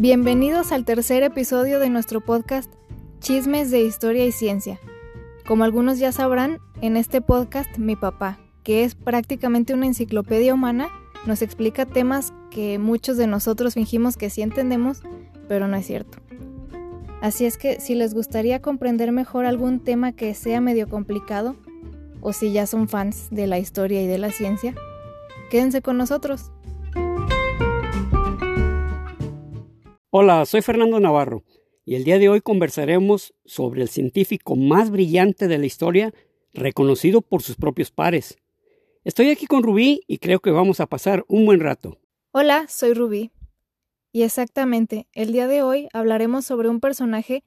Bienvenidos al tercer episodio de nuestro podcast Chismes de Historia y Ciencia. Como algunos ya sabrán, en este podcast mi papá, que es prácticamente una enciclopedia humana, nos explica temas que muchos de nosotros fingimos que sí entendemos, pero no es cierto. Así es que si les gustaría comprender mejor algún tema que sea medio complicado, o si ya son fans de la historia y de la ciencia, quédense con nosotros. Hola, soy Fernando Navarro y el día de hoy conversaremos sobre el científico más brillante de la historia, reconocido por sus propios pares. Estoy aquí con Rubí y creo que vamos a pasar un buen rato. Hola, soy Rubí. Y exactamente, el día de hoy hablaremos sobre un personaje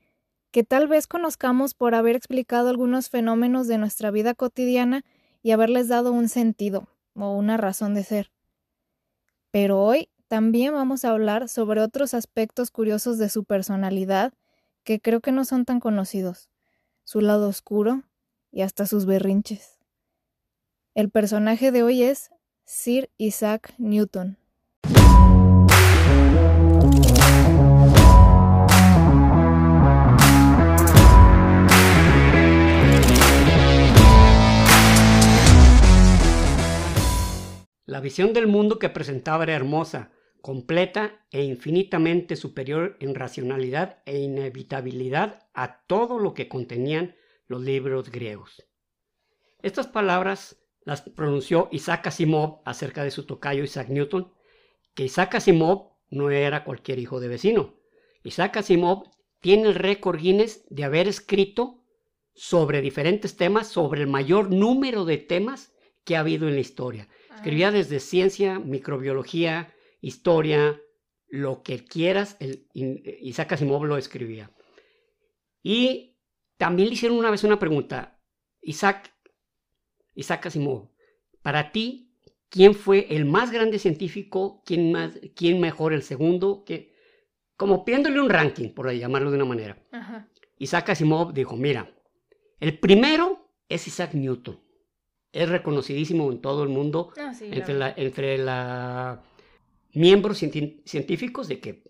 que tal vez conozcamos por haber explicado algunos fenómenos de nuestra vida cotidiana y haberles dado un sentido o una razón de ser. Pero hoy también vamos a hablar sobre otros aspectos curiosos de su personalidad que creo que no son tan conocidos, su lado oscuro y hasta sus berrinches. El personaje de hoy es Sir Isaac Newton. La visión del mundo que presentaba era hermosa, completa e infinitamente superior en racionalidad e inevitabilidad a todo lo que contenían los libros griegos. Estas palabras las pronunció Isaac Asimov acerca de su tocayo Isaac Newton, que Isaac Asimov no era cualquier hijo de vecino. Isaac Asimov tiene el récord Guinness de haber escrito sobre diferentes temas, sobre el mayor número de temas que ha habido en la historia. Escribía ah. desde ciencia, microbiología, historia, lo que quieras, el, Isaac Asimov lo escribía. Y también le hicieron una vez una pregunta, Isaac, Isaac Asimov, para ti, ¿quién fue el más grande científico? ¿Quién, más, quién mejor el segundo? que Como pidiéndole un ranking, por llamarlo de una manera. Isaac Asimov dijo, mira, el primero es Isaac Newton. Es reconocidísimo en todo el mundo ah, entre la miembros científicos de que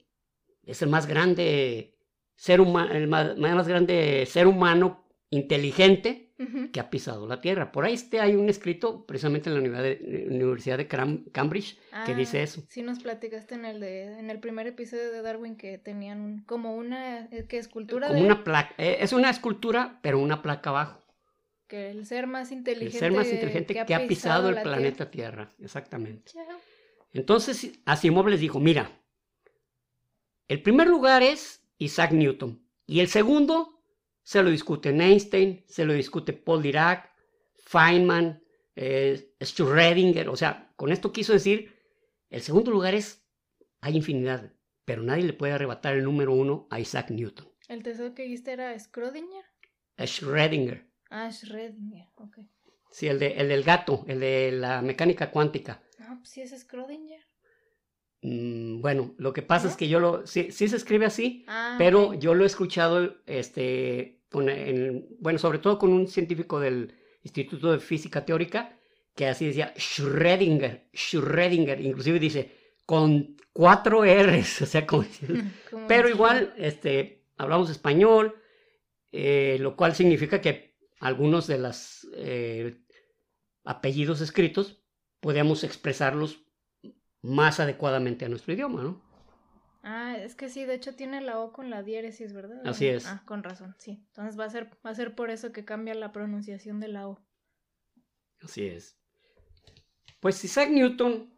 es el más grande ser humano, el más, grande ser humano inteligente que ha pisado la Tierra. Por ahí este hay un escrito precisamente en la Universidad de, Cambridge que dice ah, eso. Sí nos platicaste en el de en el primer episodio de Darwin que tenían como una eh, ¿qué, escultura como una placa, eh, es una escultura pero una placa abajo. Que el ser más inteligente, el ser más inteligente que, ha pisado, el planeta tierra, exactamente. Entonces Asimov les dijo, mira, el primer lugar es Isaac Newton y el segundo se lo discute Einstein, se lo discute Paul Dirac, Feynman, eh, Schrödinger, o sea, con esto quiso decir, el segundo lugar es, hay infinidad, pero nadie le puede arrebatar el número uno a Isaac Newton. ¿El tercero que viste era Schrödinger? Schrödinger. Ah, Schrödinger, ok. Sí, el, de, el del gato, el de la mecánica cuántica. Ah, pues sí es Schrödinger. Mm, bueno, lo que pasa es que yo lo, sí, sí se escribe así, ah, pero yo lo he escuchado, este, bueno, sobre todo con un científico del Instituto de Física Teórica, que así decía Schrödinger, Schrödinger, inclusive dice con cuatro R's, o sea, como, pero igual, este, hablamos español, eh, lo cual significa que algunos de los eh, apellidos escritos podemos expresarlos más adecuadamente a nuestro idioma, ¿no? Ah, es que sí, de hecho tiene la O con la diéresis, ¿verdad? Así es. Ah, con razón, sí. Entonces va a ser, va a ser por eso que cambia la pronunciación de la O. Así es. Pues Isaac Newton,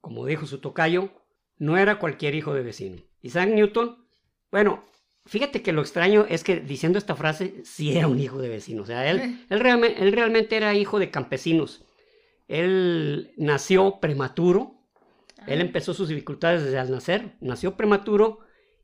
como dijo su tocayo, no era cualquier hijo de vecino. Isaac Newton, bueno, fíjate que lo extraño es que diciendo esta frase sí era un hijo de vecino. O sea, él, él, él realmente era hijo de campesinos él nació prematuro. Él ah. empezó sus dificultades desde al nacer. Nació prematuro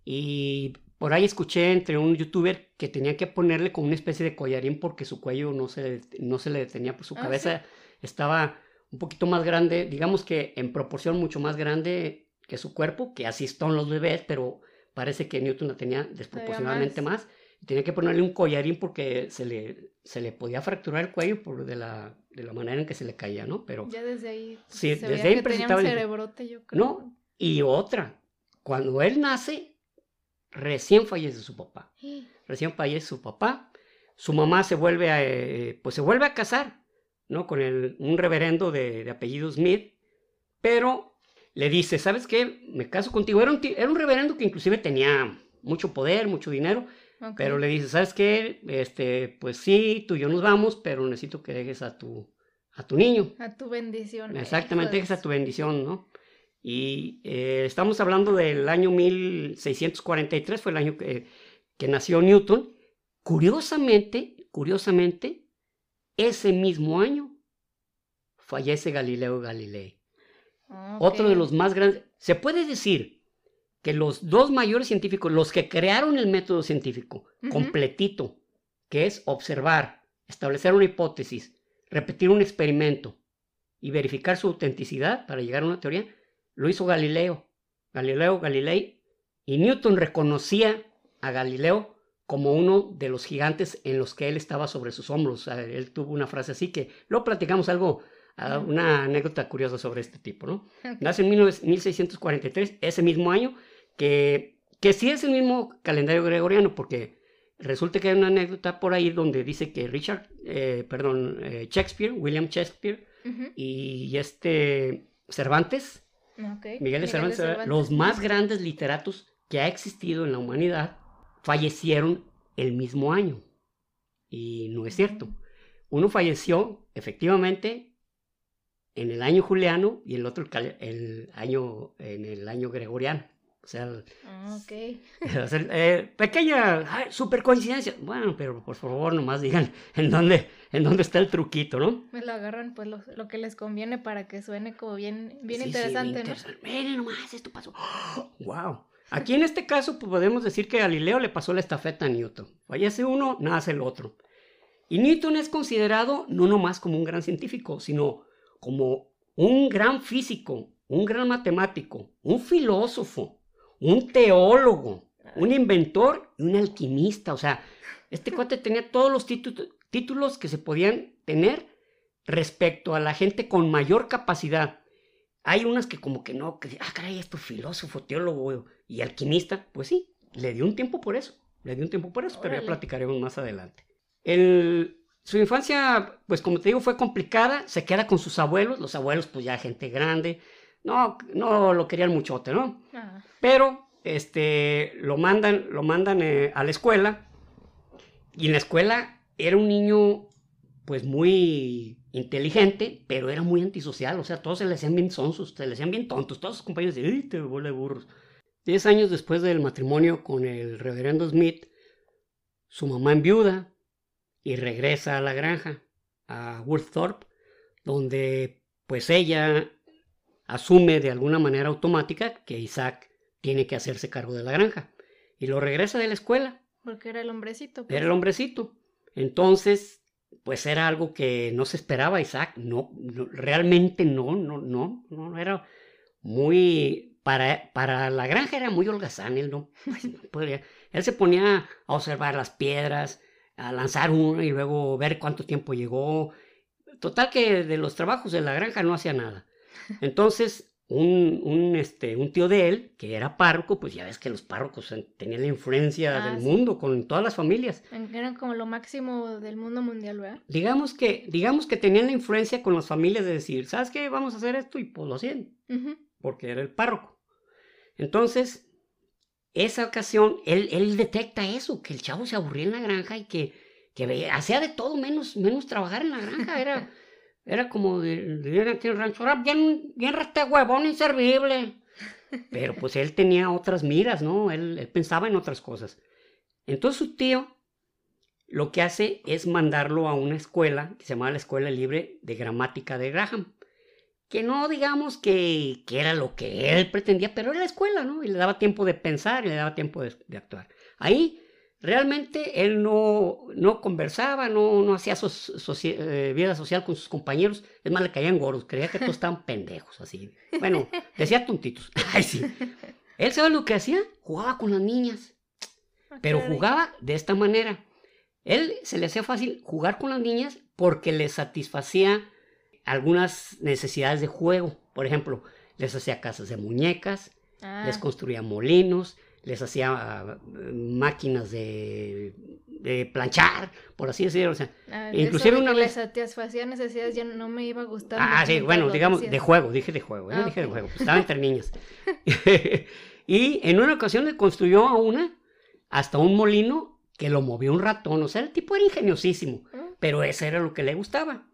y por ahí escuché entre un youtuber que tenía que ponerle como una especie de collarín porque su cuello no se, no se le detenía, por pues su ah, cabeza estaba un poquito más grande, digamos que en proporción mucho más grande que su cuerpo, que así están los bebés, pero parece que Newton la tenía desproporcionalmente más tenía que ponerle un collarín porque se le, se le podía fracturar el cuello por de la, de la manera en que se le caía, ¿no? Pero ya desde ahí sí, desde ahí tenía un cerebrote, yo creo. No, y otra. cuando él nace, recién fallece su papá. Recién fallece su papá. Su mamá se vuelve a, eh, pues se vuelve a casar, ¿no? Con el, un reverendo de, apellido Smith, pero le dice, ¿sabes qué? Me caso contigo. Era un, era un reverendo que inclusive tenía mucho poder, mucho dinero, pero le dice, ¿sabes qué? Este, pues sí, tú y yo nos vamos, pero necesito que dejes a tu, a tu niño. A tu bendición. Exactamente, dejes a tu bendición, ¿no? Y eh, estamos hablando del año 1643, fue el año que, que nació Newton. Curiosamente, curiosamente, ese mismo año fallece Galileo Galilei. Otro de los más grandes. Se puede decir que los dos mayores científicos, los que crearon el método científico completito, que es observar, establecer una hipótesis, repetir un experimento y verificar su autenticidad para llegar a una teoría, lo hizo Galileo. Galileo Galilei y Newton reconocía a Galileo como uno de los gigantes en los que él estaba sobre sus hombros. él tuvo una frase así que luego platicamos algo, ah, una anécdota curiosa sobre este tipo, ¿no? Nace en 1643, ese mismo año, que, que sí es el mismo calendario gregoriano, porque resulta que hay una anécdota por ahí donde dice que Richard, eh, perdón, eh, Shakespeare, William Shakespeare y este Cervantes, Miguel, de, Cervantes, los más grandes literatos que ha existido en la humanidad, fallecieron el mismo año. Y no es cierto. Uno falleció efectivamente en el año juliano y el otro el año, en el año gregoriano. O sea, ah, eh, pequeña, super coincidencia. Bueno, pero por favor, nomás digan en dónde, en dónde está el truquito, ¿no? Me lo agarran pues lo, lo que les conviene para que suene como bien, bien interesante, ¿no? Miren nomás, esto pasó. ¡Wow! Aquí en este caso pues, podemos decir que Galileo le pasó la estafeta a Newton. Fallece uno, nace el otro. Y Newton es considerado no nomás como un gran científico, sino como un gran físico, un gran matemático, un filósofo, un teólogo, un inventor y un alquimista. O sea, este cuate tenía todos los títulos que se podían tener respecto a la gente con mayor capacidad. Hay unas que como que no, que, ah, caray, esto filósofo, teólogo y alquimista. Pues sí, le dio un tiempo por eso. Le dio un tiempo por eso, pero ya platicaremos más adelante. Su infancia, pues como te digo, fue complicada. Se queda con sus abuelos. Los abuelos, pues ya gente grande no, no lo querían muchote, ¿no? Ah. Pero este, lo mandan, lo mandan eh, a la escuela y en la escuela era un niño pues muy inteligente, pero era muy antisocial, o sea, todos se le hacían bien sonsos, se le hacían bien tontos, todos sus compañeros decían, ¡ay, te de burros! Diez años después del matrimonio con el reverendo Smith, su mamá enviuda y regresa a la granja, a Woodthorpe, donde pues ella asume de alguna manera automática que Isaac tiene que hacerse cargo de la granja y lo regresa de la escuela. Porque era el hombrecito. Pues. Era el hombrecito. Entonces, pues era algo que no se esperaba Isaac. No, realmente no, no, no, no era muy para, para la granja era muy holgazán, él no. Él se ponía a observar las piedras, a lanzar uno y luego ver cuánto tiempo llegó. Total que de los trabajos de la granja no hacía nada. Entonces, un, este, un tío de él, que era párroco, pues ya ves que los párrocos tenían la influencia ah, del mundo con todas las familias. Eran como lo máximo del mundo mundial, ¿verdad? Digamos que, digamos que tenían la influencia con las familias de decir, ¿sabes qué? Vamos a hacer esto y pues lo hacían, porque era el párroco. Entonces, esa ocasión, él, él detecta eso, que el chavo se aburría en la granja y que, que hacía de todo menos, menos trabajar en la granja, era... Era como de, aquí rancho, era bien, bien rete huevón inservible. Pero pues él tenía otras miras, ¿no? Él, pensaba en otras cosas. Entonces su tío lo que hace es mandarlo a una escuela que se llama la Escuela Libre de Gramática de Graham. Que no digamos que, que era lo que él pretendía, pero era la escuela, ¿no? Y le daba tiempo de pensar y le daba tiempo de, de actuar. Ahí Realmente él no, no conversaba, no, no hacía eh, vida social con sus compañeros. Es más, le caían gordos, creía que todos estaban pendejos, así. Bueno, decía tontitos. Ay, sí. Él sabe lo que hacía, jugaba con las niñas. Pero jugaba de esta manera. Él se le hacía fácil jugar con las niñas porque le satisfacía algunas necesidades de juego. Por ejemplo, les hacía casas de muñecas, ah. les construía molinos, les hacía ah, máquinas de, de, planchar, por así decirlo. O sea, ah, inclusive una vez... satisfacía necesidades ya no me iba a gustar. Ah, sí, bueno, digamos, de juego, dije de juego, ¿eh? dije de juego, pues estaba entre niñas. y en una ocasión le construyó a una hasta un molino que lo movió un ratón, o sea, el tipo era ingeniosísimo, pero eso era lo que le gustaba.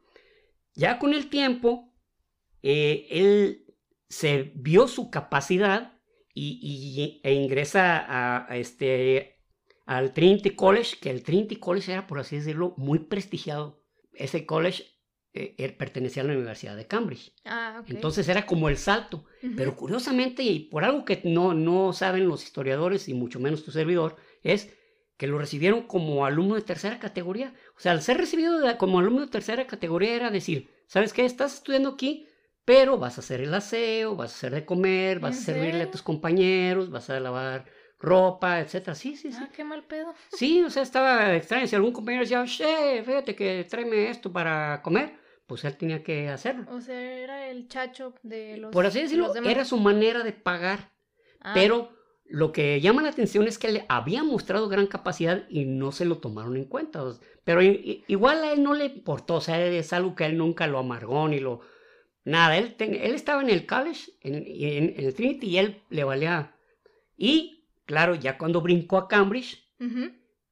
Ya con el tiempo, eh, él se vio su capacidad y, e ingresa a, este, al Trinity College, que el Trinity College era, por así decirlo, muy prestigiado. Ese college eh, er, pertenecía a la Universidad de Cambridge. Ah, Entonces era como el salto. Pero curiosamente, y por algo que no, no saben los historiadores y mucho menos tu servidor, es que lo recibieron como alumno de tercera categoría. O sea, al ser recibido como alumno de tercera categoría era decir, ¿sabes qué? Estás estudiando aquí, pero vas a hacer el aseo, vas a hacer de comer, vas a servirle a tus compañeros, vas a lavar ropa, etcétera. Sí, sí, sí. Ah, qué mal pedo. Sí, o sea, estaba extraño. Si algún compañero decía, che, fíjate que tráeme esto para comer, pues él tenía que hacerlo. O sea, era el chacho de los. Por así decirlo, era su manera de pagar. Ah. Pero lo que llama la atención es que le había mostrado gran capacidad y no se lo tomaron en cuenta. Pero igual a él no le importó, o sea, es algo que él nunca lo amargó ni lo Nada, él, él estaba en el college, en, en, el Trinity, y él le valía. Y, claro, ya cuando brincó a Cambridge,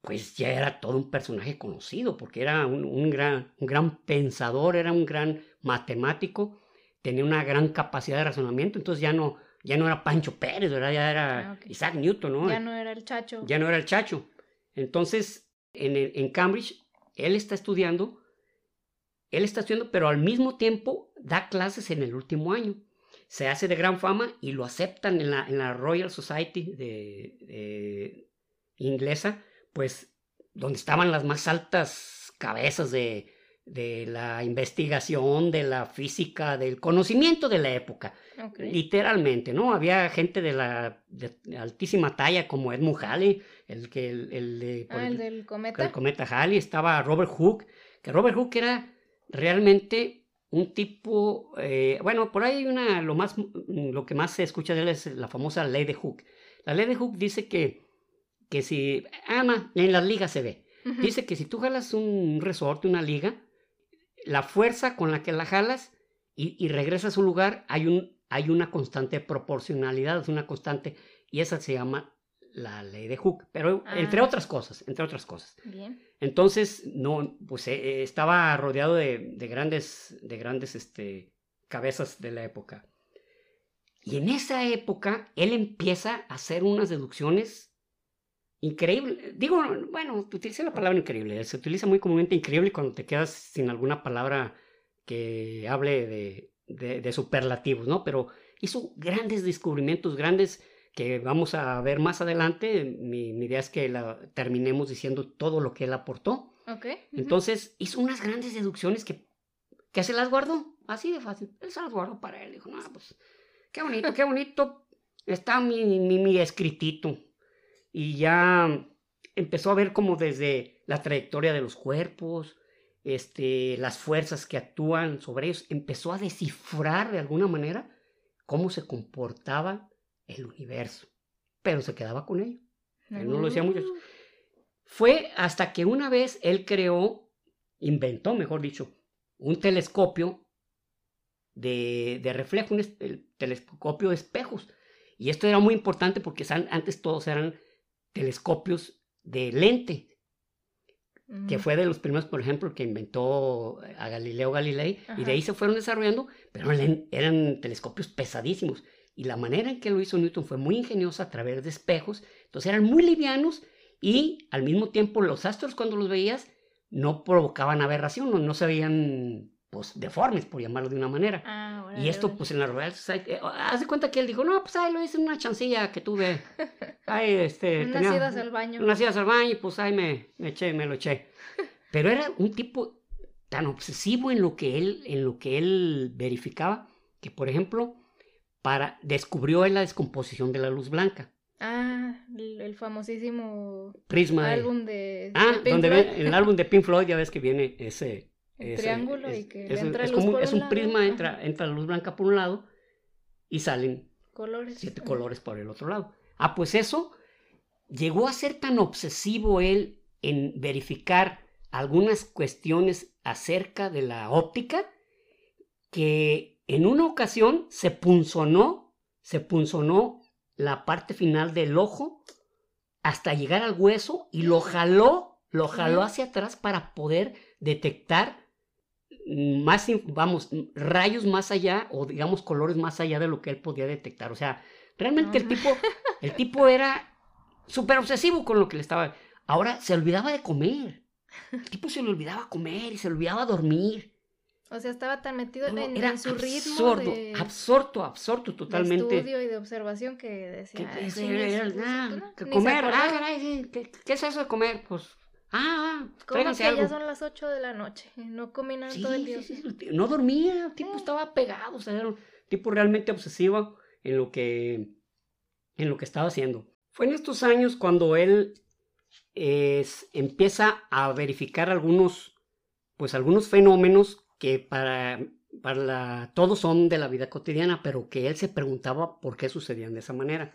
pues ya era todo un personaje conocido, porque era un, gran, un gran pensador, era un gran matemático, tenía una gran capacidad de razonamiento, entonces ya no, ya no era Pancho Pérez, ¿verdad? Ya era ah, Isaac Newton, ¿no? Ya no era el chacho. Ya no era el chacho. Entonces, en, en Cambridge, él está estudiando él está estudiando, pero al mismo tiempo da clases en el último año. Se hace de gran fama y lo aceptan en la, en la Royal Society de, inglesa, pues donde estaban las más altas cabezas de, de la investigación, de la física, del conocimiento de la época. Literalmente, ¿no? Había gente de la altísima talla como Edmund Halley, el que el, ah, el, del cometa. El cometa Halley, estaba Robert Hooke, que Robert Hooke era realmente un tipo, eh, bueno, por ahí una, lo, más, lo que más se escucha de él es la famosa ley de Hook. La ley de Hook dice que, que si, ama, en las ligas se ve, dice que si tú jalas un resorte, una liga, la fuerza con la que la jalas y, y regresa a su lugar, hay, un, hay una constante proporcionalidad, es una constante, y esa se llama la ley de Hooke, pero entre ah. otras cosas, entre otras cosas. Bien. Entonces, no, pues eh, eh, estaba rodeado de, grandes, de grandes este, cabezas de la época. Y en esa época, él empieza a hacer unas deducciones increíbles. Digo, bueno, utiliza la palabra increíble, se utiliza muy comúnmente increíble cuando te quedas sin alguna palabra que hable de, de superlativos, ¿no? Pero hizo grandes descubrimientos, grandes que vamos a ver más adelante. Mi, idea es que la terminemos diciendo todo lo que él aportó. Okay. Entonces hizo unas grandes deducciones que, que se las guardó, así de fácil. Él se las guardó para él. Dijo, no, pues, qué bonito, qué bonito está mi, mi, mi escritito. Y ya empezó a ver como desde la trayectoria de los cuerpos, este, las fuerzas que actúan sobre ellos, empezó a descifrar de alguna manera cómo se comportaba el universo, pero se quedaba con ello. Él no lo decía mucho. Mm. Fue hasta que una vez él creó, inventó, mejor dicho, un telescopio de, de reflejo, un el telescopio de espejos. Y esto era muy importante porque antes todos eran telescopios de lente, que mm. fue de los primeros, por ejemplo, que inventó a Galileo Galilei, y de ahí se fueron desarrollando, pero eran telescopios pesadísimos. Y la manera en que lo hizo Newton fue muy ingeniosa a través de espejos. Entonces eran muy livianos y al mismo tiempo los astros cuando los veías no provocaban aberración, no, no se veían pues deformes, por llamarlo de una manera. Ah, y esto, pues en la Royal Society, eh, haz de cuenta que él dijo, no, pues ahí lo hice en una chancilla que tuve. Ahí, este, unas idas al baño. Unas idas al baño y pues ahí me, me eché, me lo eché. Pero era un tipo tan obsesivo en lo que él, en lo que él verificaba, que por ejemplo, para descubrió la descomposición de la luz blanca. Ah, el, famosísimo Prisma álbum de, ah, donde en el álbum de Pink Floyd ya ves que viene ese, triángulo y que es, entra es, como, es un prisma entra entra la luz blanca por un lado y salen colores. Siete colores por el otro lado. Ah, pues eso llegó a ser tan obsesivo él en verificar algunas cuestiones acerca de la óptica que en una ocasión se punzonó, se punzonó la parte final del ojo hasta llegar al hueso y lo jaló, lo jaló hacia atrás para poder detectar más, vamos, rayos más allá o digamos colores más allá de lo que él podía detectar. O sea, realmente el tipo, el tipo era súper obsesivo con lo que le estaba. Ahora se olvidaba de comer. El tipo se le olvidaba comer y se le olvidaba dormir. O sea, estaba tan metido en, era su ritmo. Absorto, de... absorto, absorto totalmente. De estudio y de observación que decía. Que, que comer, ah, ¿qué, es eso de comer? Pues, ah, ¿Cómo que ya son las 8 de la noche? No comí nada todo el día. Sí, no dormía, el tipo estaba pegado, o sea, era un tipo realmente obsesivo en lo que, en lo que estaba haciendo. Fue en estos años cuando él es, empieza a verificar algunos, pues algunos fenómenos que para, para todos son de la vida cotidiana, pero que él se preguntaba por qué sucedían de esa manera.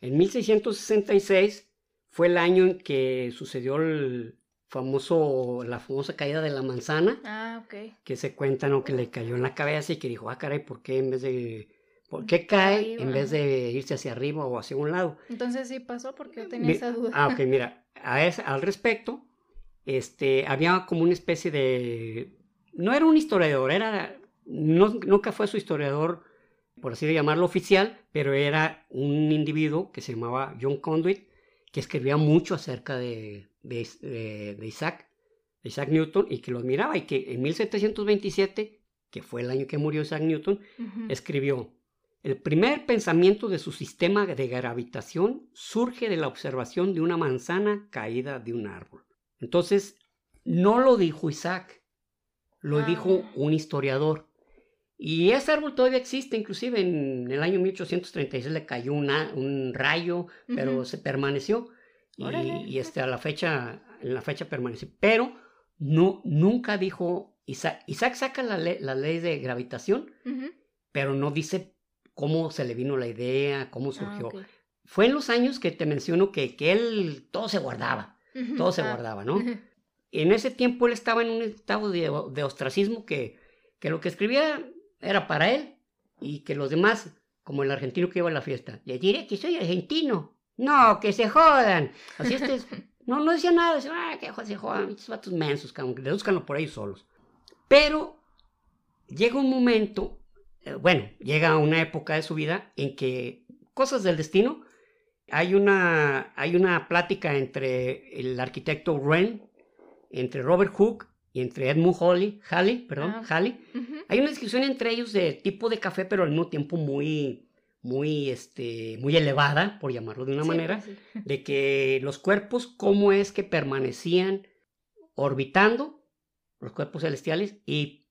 En 1666 fue el año en que sucedió el famoso, la famosa caída de la manzana. Ah, Que se cuenta, ¿no? Que le cayó en la cabeza y que dijo, ah, caray, ¿por qué en vez de... ¿Por qué cae en vez de irse hacia arriba o hacia un lado? Entonces sí pasó porque yo tenía esa duda. Ah, ok, mira, a al respecto, este, había como una especie de no era un historiador, era, nunca fue su historiador, por así llamarlo, oficial, pero era un individuo que se llamaba John Conduit, que escribía mucho acerca de, de, Isaac, Isaac Newton, y que lo admiraba, y que en 1727, que fue el año que murió Isaac Newton, escribió, el primer pensamiento de su sistema de gravitación surge de la observación de una manzana caída de un árbol. Entonces, no lo dijo Isaac, lo ah. dijo un historiador. Y ese árbol todavía existe, inclusive en el año 1836 le cayó un rayo, pero se permaneció. Y, este, a la fecha, en la fecha permaneció. Pero no, nunca dijo Isaac. Isaac saca la, ley de gravitación, pero no dice cómo se le vino la idea, cómo ah, surgió. Fue en los años que te menciono que, que él todo se guardaba, todo se ah. guardaba, ¿no? en ese tiempo él estaba en un estado de, ostracismo que, que, lo que escribía era para él y que los demás, como el argentino que iba a la fiesta, le diré que soy argentino. No, que se jodan. Así este no, no decía nada, decía, ah, que se jodan, estos vatos mensos, deduzcanlo por ahí solos. Pero llega un momento, eh, bueno, llega una época de su vida en que cosas del destino, hay una, hay una plática entre el arquitecto Wren entre Robert Hooke y entre Edmund Halley, Halley, perdón, ah, Halley. Hay una discusión entre ellos de tipo de café, pero al mismo tiempo muy, muy, este, muy elevada, por llamarlo de una manera, pues de que los cuerpos, cómo es que permanecían orbitando, los cuerpos celestiales, y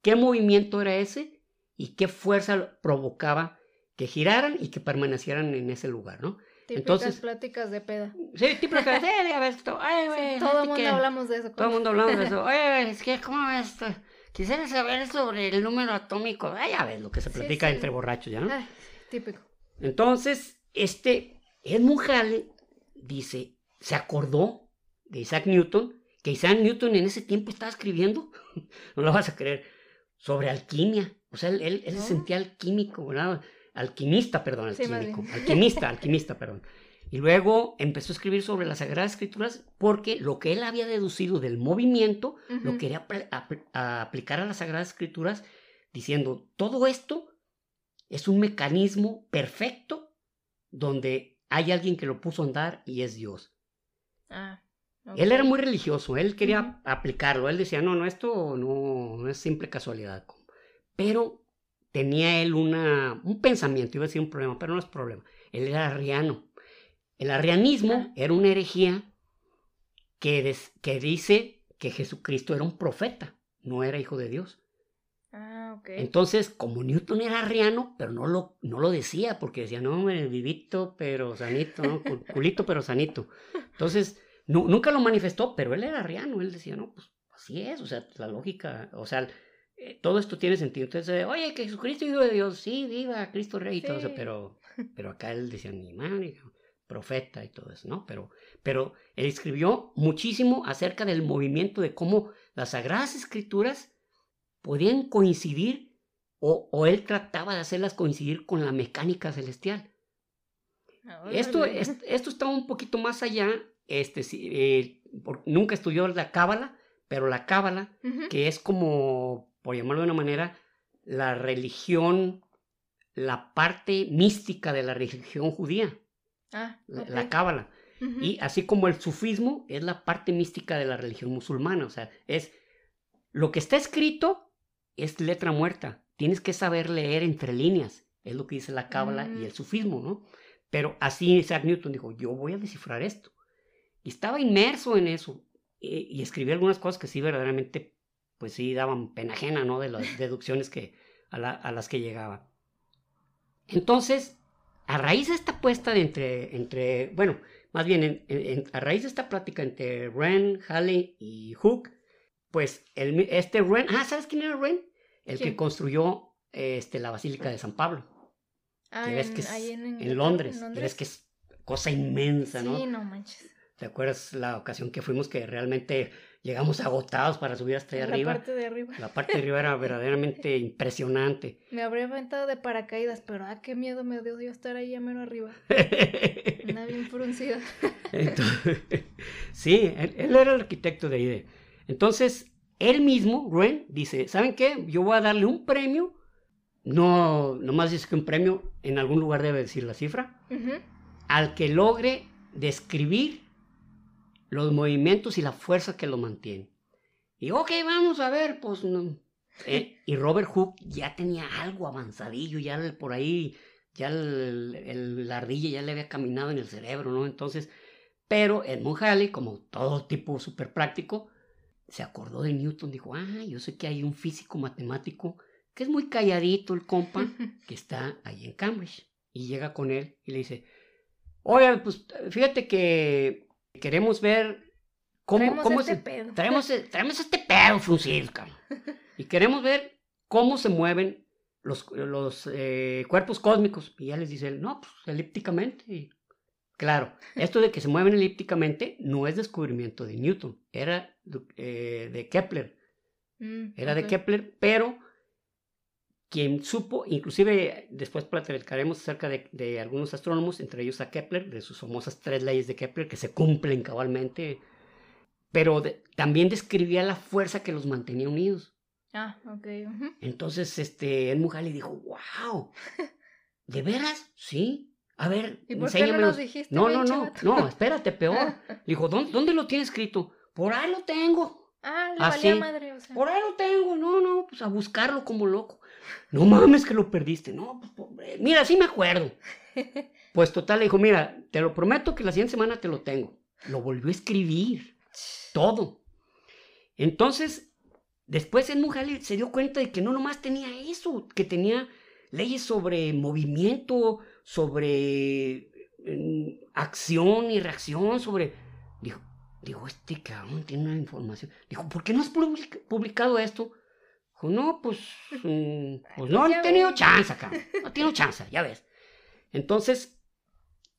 qué movimiento era ese, y qué fuerza provocaba que giraran y que permanecieran en ese lugar, ¿no? Típicas pláticas de peda. Sí, típicas de peda, ves esto. Ay, todo el mundo hablamos de eso. Todo el mundo hablamos de eso. Oye, es que, ¿cómo esto? Quisiera saber sobre el número atómico. Ay, ya ves lo que se platica entre borrachos, ¿ya no? típico. Entonces, este Edmund Halley dice, se acordó de Isaac Newton, que Isaac Newton en ese tiempo estaba escribiendo, no lo vas a creer, sobre alquimia. O sea, él, él, se sentía alquímico, ¿verdad? Alquimista, perdón, alquímico, alquimista, alquimista, perdón. Y luego empezó a escribir sobre las Sagradas Escrituras porque lo que él había deducido del movimiento lo quería aplicar a las Sagradas Escrituras diciendo, todo esto es un mecanismo perfecto donde hay alguien que lo puso a andar y es Dios. Ah, Él era muy religioso, él quería aplicarlo, él decía, no, no, esto no, no es simple casualidad. Pero tenía él una, un pensamiento, iba a decir un problema, pero no es problema. Él era arriano. El arrianismo era una herejía que, que dice que Jesucristo era un profeta, no era hijo de Dios. Ah, Entonces, como Newton era arriano, pero no lo, no lo decía, porque decía, no, me vivito, pero sanito, ¿no? culito, pero sanito. Entonces, nunca lo manifestó, pero él era arriano, él decía, no, pues así es, o sea, la lógica, o sea, eh, todo esto tiene sentido. Entonces, oye, que Jesucristo hijo de Dios, sí, viva Cristo Rey y todo eso, pero, pero acá él decía, ni madre, profeta y todo eso, ¿no? Pero, pero él escribió muchísimo acerca del movimiento de cómo las Sagradas Escrituras podían coincidir o, o él trataba de hacerlas coincidir con la mecánica celestial. Esto, esto está un poquito más allá. Este, eh, nunca estudió la cábala, pero la cábala, que es como, por llamarlo de una manera, la religión, la parte mística de la religión judía. Ah, la cábala. Y así como el sufismo es la parte mística de la religión musulmana. O sea, es lo que está escrito es letra muerta. Tienes que saber leer entre líneas. Es lo que dice la cábala y el mm. sufismo, ¿no? Pero así Isaac Newton dijo, yo voy a descifrar esto. Y estaba inmerso en eso. Y, escribí algunas cosas que sí verdaderamente, pues sí, daban pena ajena, ¿no? De las deducciones que, a, las que llegaba. Entonces, a raíz de esta apuesta de entre, entre bueno, más bien a raíz de esta plática entre Wren, Halley y Hooke, pues el, este Wren, ah, ¿sabes quién era Wren? El que construyó este, la Basílica de San Pablo. Ah, que ves que es en, Londres, Que ves que es cosa inmensa, ¿no? Sí, no manches. ¿Te acuerdas la ocasión que fuimos que realmente llegamos agotados para subir hasta allá arriba? La parte de arriba. La parte de arriba era verdaderamente impresionante. Me habría aventado de paracaídas, pero ah, qué miedo me dio yo estar ahí a mero arriba. Una bien fruncida. sí, él, era el arquitecto de ahí. Entonces, él mismo, Ren, dice, ¿saben qué? Yo voy a darle un premio no, nomás dice que un premio en algún lugar debe decir la cifra, al que logre describir los movimientos y la fuerza que lo mantiene. Y ok, vamos a ver, pues eh, y Robert Hooke ya tenía algo avanzadillo, ya por ahí, ya el, la ardilla ya le había caminado en el cerebro, ¿no? Entonces, pero Edmund Halley, como todo tipo súper práctico, se acordó de Newton, dijo, ah, yo sé que hay un físico matemático que es muy calladito el compa, que está ahí en Cambridge. Y llega con él y le dice, oye, pues fíjate que queremos ver cómo, traemos cómo este se... Pedo. Traemos, este pedo Y queremos ver cómo se mueven los, los eh, cuerpos cósmicos. Y ya les dice no, pues elípticamente. Y, claro, esto de que se mueven elípticamente no es descubrimiento de Newton, era eh, de Kepler. Mm, era de Kepler, pero quien supo, inclusive después platicaremos acerca de, algunos astrónomos, entre ellos a Kepler, de sus famosas tres leyes de Kepler que se cumplen cabalmente, pero también describía la fuerza que los mantenía unidos. Ah, ok. Entonces, este, el dijo, wow, ¿de veras? Sí. A ver, ¿Y por qué no nos dijiste? No, no, no, no, espérate, peor. Dijo, ¿dónde, ¿dónde lo tienes escrito? Por ahí lo tengo. Ah, la valía madre, o sea. Por ahí lo tengo, no, no, pues a buscarlo como loco. No mames que lo perdiste, no, pues mira, sí me acuerdo. Pues total, le dijo, mira, te lo prometo que la siguiente semana te lo tengo. Lo volvió a escribir, todo. Entonces, después en Mujali se dio cuenta de que no nomás tenía eso, que tenía leyes sobre movimiento, sobre acción y reacción, sobre... Dijo, Digo, este cabrón tiene una información. Dijo, ¿por qué no has publicado esto? Dijo, no, pues, mm, pues no he tenido chance acá. No tengo chance, ya ves. Entonces,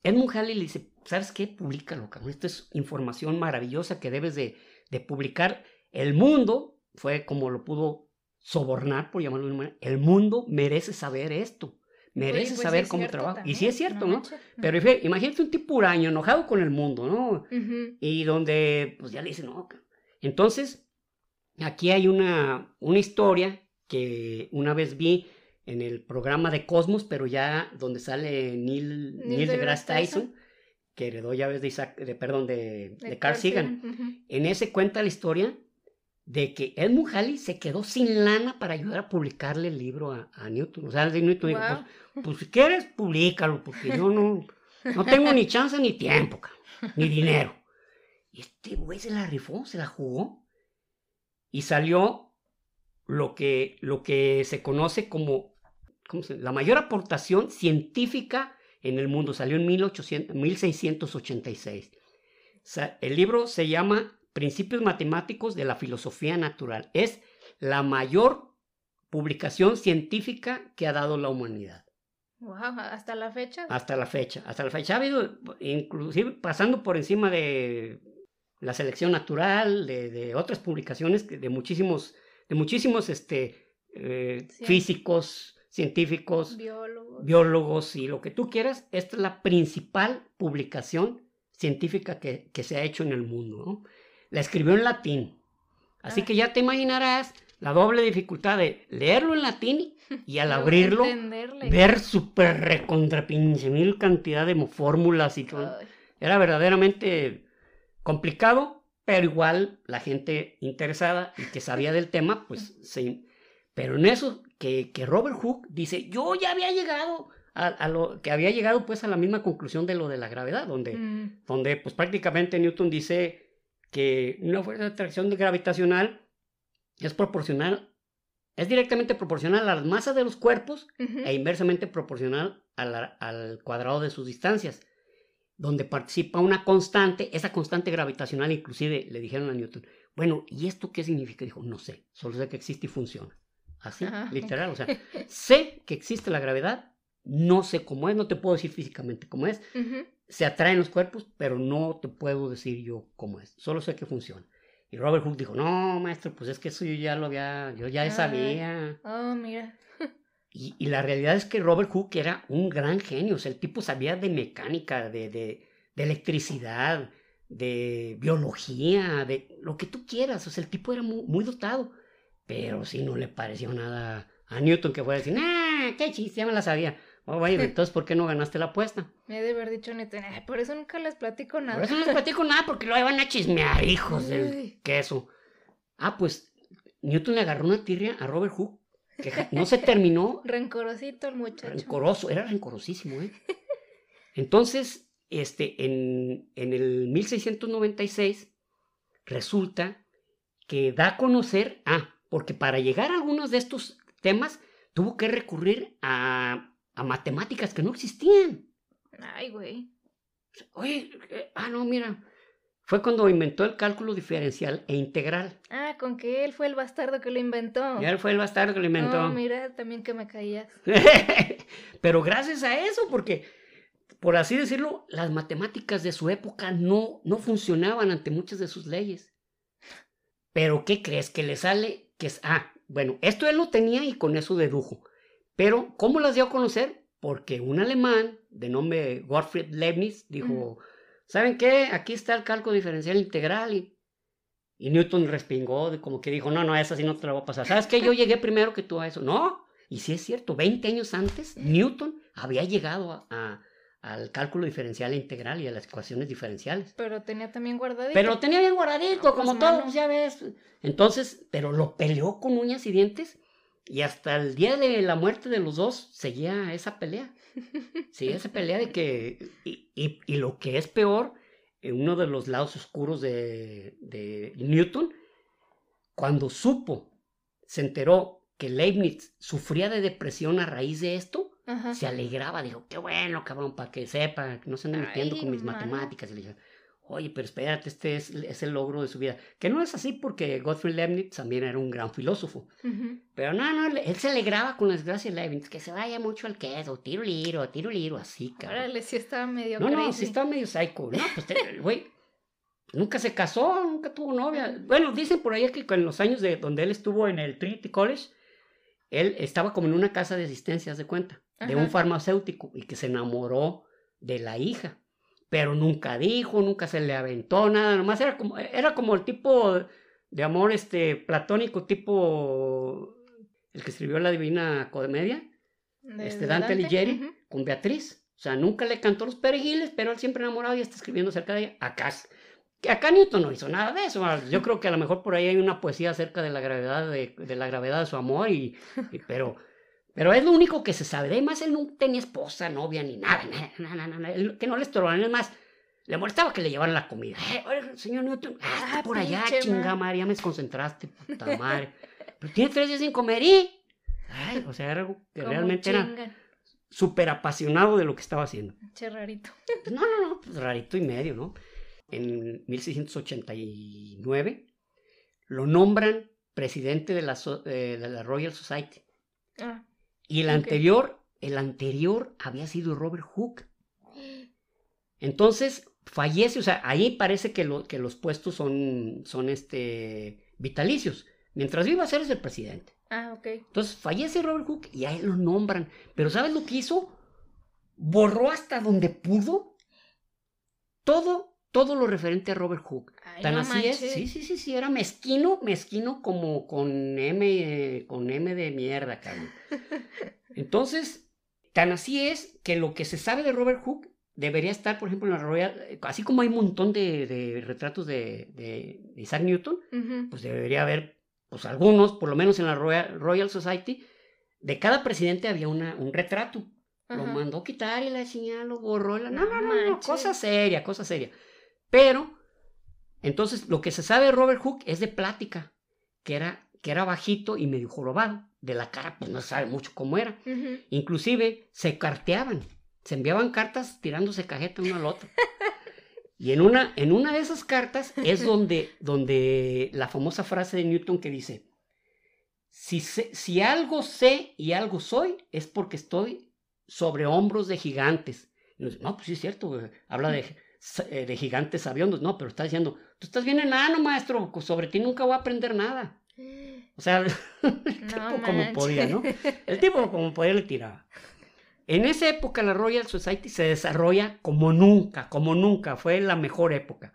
Edmund Halley le dice, ¿sabes qué? Públicalo, cabrón. Esta es información maravillosa que debes de, de publicar. El mundo, fue como lo pudo sobornar, por llamarlo de una manera, el mundo merece saber esto merece pues saber cómo trabaja. Y sí es cierto, ¿no? Pero imagínate un tipo huraño, enojado con el mundo, ¿no? Y donde, pues ya le dice, no. Entonces, aquí hay una, una historia que una vez vi en el programa de Cosmos, pero ya donde sale Neil, Neil, deGrasse Tyson, que heredó llaves de Isaac, de, perdón, de, de, Carl Sagan. En ese cuenta la historia de que Edmund Halley se quedó sin lana para ayudar a publicarle el libro a, Newton. O sea, Newton dijo, pues, pues, si quieres, públicalo, porque yo no, no tengo ni chance ni tiempo, ni dinero. Y este güey se la rifó, se la jugó. Y salió lo que, lo que se conoce como ¿cómo se, la mayor aportación científica en el mundo. Salió en 1800, 1686. O sea, el libro se llama Principios Matemáticos de la Filosofía Natural. Es la mayor publicación científica que ha dado la humanidad. Wow, hasta la fecha. Hasta la fecha. Hasta la fecha ha habido, inclusive pasando por encima de la selección natural, de, otras publicaciones, de muchísimos, de muchísimos este, eh, físicos, científicos, biólogos. biólogos y lo que tú quieras. Esta es la principal publicación científica que, se ha hecho en el mundo. La escribió en latín. Así ah. que ya te imaginarás la doble dificultad de leerlo en latín y al abrirlo ver súper recontra mil cantidad de fórmulas y todo. Era verdaderamente complicado, pero igual la gente interesada y que sabía del tema, pues sí. Pero en eso que, que Robert Hooke dice, yo ya había llegado a, lo que había llegado pues a la misma conclusión de lo de la gravedad, donde, mm. donde pues prácticamente Newton dice que una fuerza de atracción gravitacional es proporcional, es directamente proporcional a la masa de los cuerpos e inversamente proporcional al cuadrado de sus distancias. Donde participa una constante, esa constante gravitacional, inclusive le dijeron a Newton, bueno, ¿y esto qué significa? Dijo, no sé, solo sé que existe y funciona. Así, literal, o sea, sé que existe la gravedad, no sé cómo es, no te puedo decir físicamente cómo es. Se atraen los cuerpos, pero no te puedo decir yo cómo es, solo sé que funciona. Y Robert Hooke dijo, no, maestro, pues es que eso yo ya lo había, yo ya sabía. Oh, mira. y, y, la realidad es que Robert Hooke era un gran genio, o sea, el tipo sabía de mecánica, de, de, de electricidad, de biología, de lo que tú quieras, o sea, el tipo era muy, muy dotado, pero sí no le pareció nada a Newton que fuera a decir, ah, qué chiste, ya me la sabía. Oh, entonces, ¿por qué no ganaste la apuesta? Me he de haber dicho Newton, por eso nunca les platico nada. Por eso no les platico nada, porque lo iban a chismear, hijos del queso. Ah, pues Newton le agarró una tirria a Robert Hooke, que no se terminó. Rencorosito el muchacho. Rencoroso, era rencorosísimo, ¿eh? Entonces, este, en, en el 1696, resulta que da a conocer, ah, porque para llegar a algunos de estos temas, tuvo que recurrir a a matemáticas que no existían. Ay, güey. Oye, eh, ah, no, mira. Fue cuando inventó el cálculo diferencial e integral. Ah, con que él fue el bastardo que lo inventó. Y él fue el bastardo que lo inventó. Oh, mira, también que me caías. Pero gracias a eso, porque, por así decirlo, las matemáticas de su época no, no funcionaban ante muchas de sus leyes. Pero, ¿qué crees? Que le sale que es. Ah, bueno, esto él lo tenía y con eso dedujo. Pero, ¿cómo las dio a conocer? Porque un alemán de nombre Gottfried Leibniz dijo, ¿saben qué? Aquí está el cálculo diferencial integral y, Newton respingó, como que dijo, no, no, esa sí no te la voy a pasar. ¿Sabes qué? Yo llegué primero que tú a eso. No, y sí es cierto, 20 años antes, Newton había llegado a, al cálculo diferencial integral y a las ecuaciones diferenciales. Pero tenía también guardadito. Pero lo tenía bien guardadito, como todos, ya ves. Entonces, pero lo peleó con uñas y dientes y hasta el día de la muerte de los dos seguía esa pelea. Seguía esa pelea de que. Y, y, lo que es peor, en uno de los lados oscuros de, de Newton, cuando supo, se enteró que Leibniz sufría de depresión a raíz de esto, se alegraba, dijo, qué bueno, cabrón, para que sepa, que no se ande metiendo con mis matemáticas. Y le oye, pero espérate, este es, el logro de su vida. Que no es así porque Gottfried Leibniz también era un gran filósofo. Pero no, no, él se alegraba con la desgracia de Leibniz, que se vaya mucho al queso, tiro liro, tiro liro, así, cabrón. Órale, sí estaba medio No, no, sí estaba medio psycho. No, pues, güey, nunca se casó, nunca tuvo novia. Bueno, dicen por ahí que en los años de donde él estuvo en el Trinity College, él estaba como en una casa de asistencias de cuenta, de un farmacéutico, y que se enamoró de la hija pero nunca dijo, nunca se le aventó nada, nomás era como, era como el tipo de amor este platónico, tipo el que escribió la Divina Comedia, este Dante, Alighieri, con Beatriz. O sea, nunca le cantó los perejiles, pero él siempre enamorado y está escribiendo acerca de ella. Acá, acá Newton no hizo nada de eso. Yo creo que a lo mejor por ahí hay una poesía acerca de la gravedad de, la gravedad de su amor, y, pero pero es lo único que se sabe. Además, él no tenía esposa, novia, ni nada, que no le estorbaran. Es más, le molestaba que le llevaran la comida. Eh, señor Newton, ah, ah por allá, chinga madre, ya me desconcentraste, puta madre. Pero tiene tres días sin comer y... Ay, o sea, era algo que realmente era súper apasionado de lo que estaba haciendo. Che, rarito. Pues no, no, no, pues rarito y medio, ¿no? En 1689 lo nombran presidente de la, eh, de la Royal Society. Ah, Y el anterior, el anterior había sido Robert Hooke. Entonces fallece, o sea, ahí parece que, lo- que los puestos son, son este, vitalicios. Mientras viva, eres el presidente. ah, ok. Entonces fallece Robert Hooke y a él lo nombran. Pero ¿sabes lo que hizo? Borró hasta donde pudo todo, todo lo referente a Robert Hooke. Ay, Tan no así es. Sí, sí, sí, sí, era mezquino, mezquino como con M, eh, con M de mierda, cabrón. Entonces, tan así es que lo que se sabe de Robert Hooke debería estar, por ejemplo, en la Royal, así como hay un montón de, de retratos de, de Isaac Newton, pues debería haber, pues algunos, por lo menos en la Royal, Royal Society, de cada presidente había una, un retrato. Lo mandó quitar y la señal lo borró. la- No, No no, no, cosa seria, cosa seria. Pero, entonces, lo que se sabe de Robert Hooke es de plática, que era, que era bajito y medio jorobado. De la cara, pues no se sabe mucho cómo era. Inclusive se carteaban, se enviaban cartas tirándose cajeta uno al otro. Y en una, en una de esas cartas es donde, donde la famosa frase de Newton que dice, si, sé- si algo sé y algo soy, es porque estoy sobre hombros de gigantes. Y no, pues sí es cierto, güey, habla de, de gigantes sabiondos. No, pero está diciendo, tú estás bien enano, maestro, sobre ti nunca voy a aprender nada. O sea, el tipo como podía, ¿no? El tipo como podía le tiraba. En esa época la Royal Society se desarrolla como nunca, como nunca, fue la mejor época.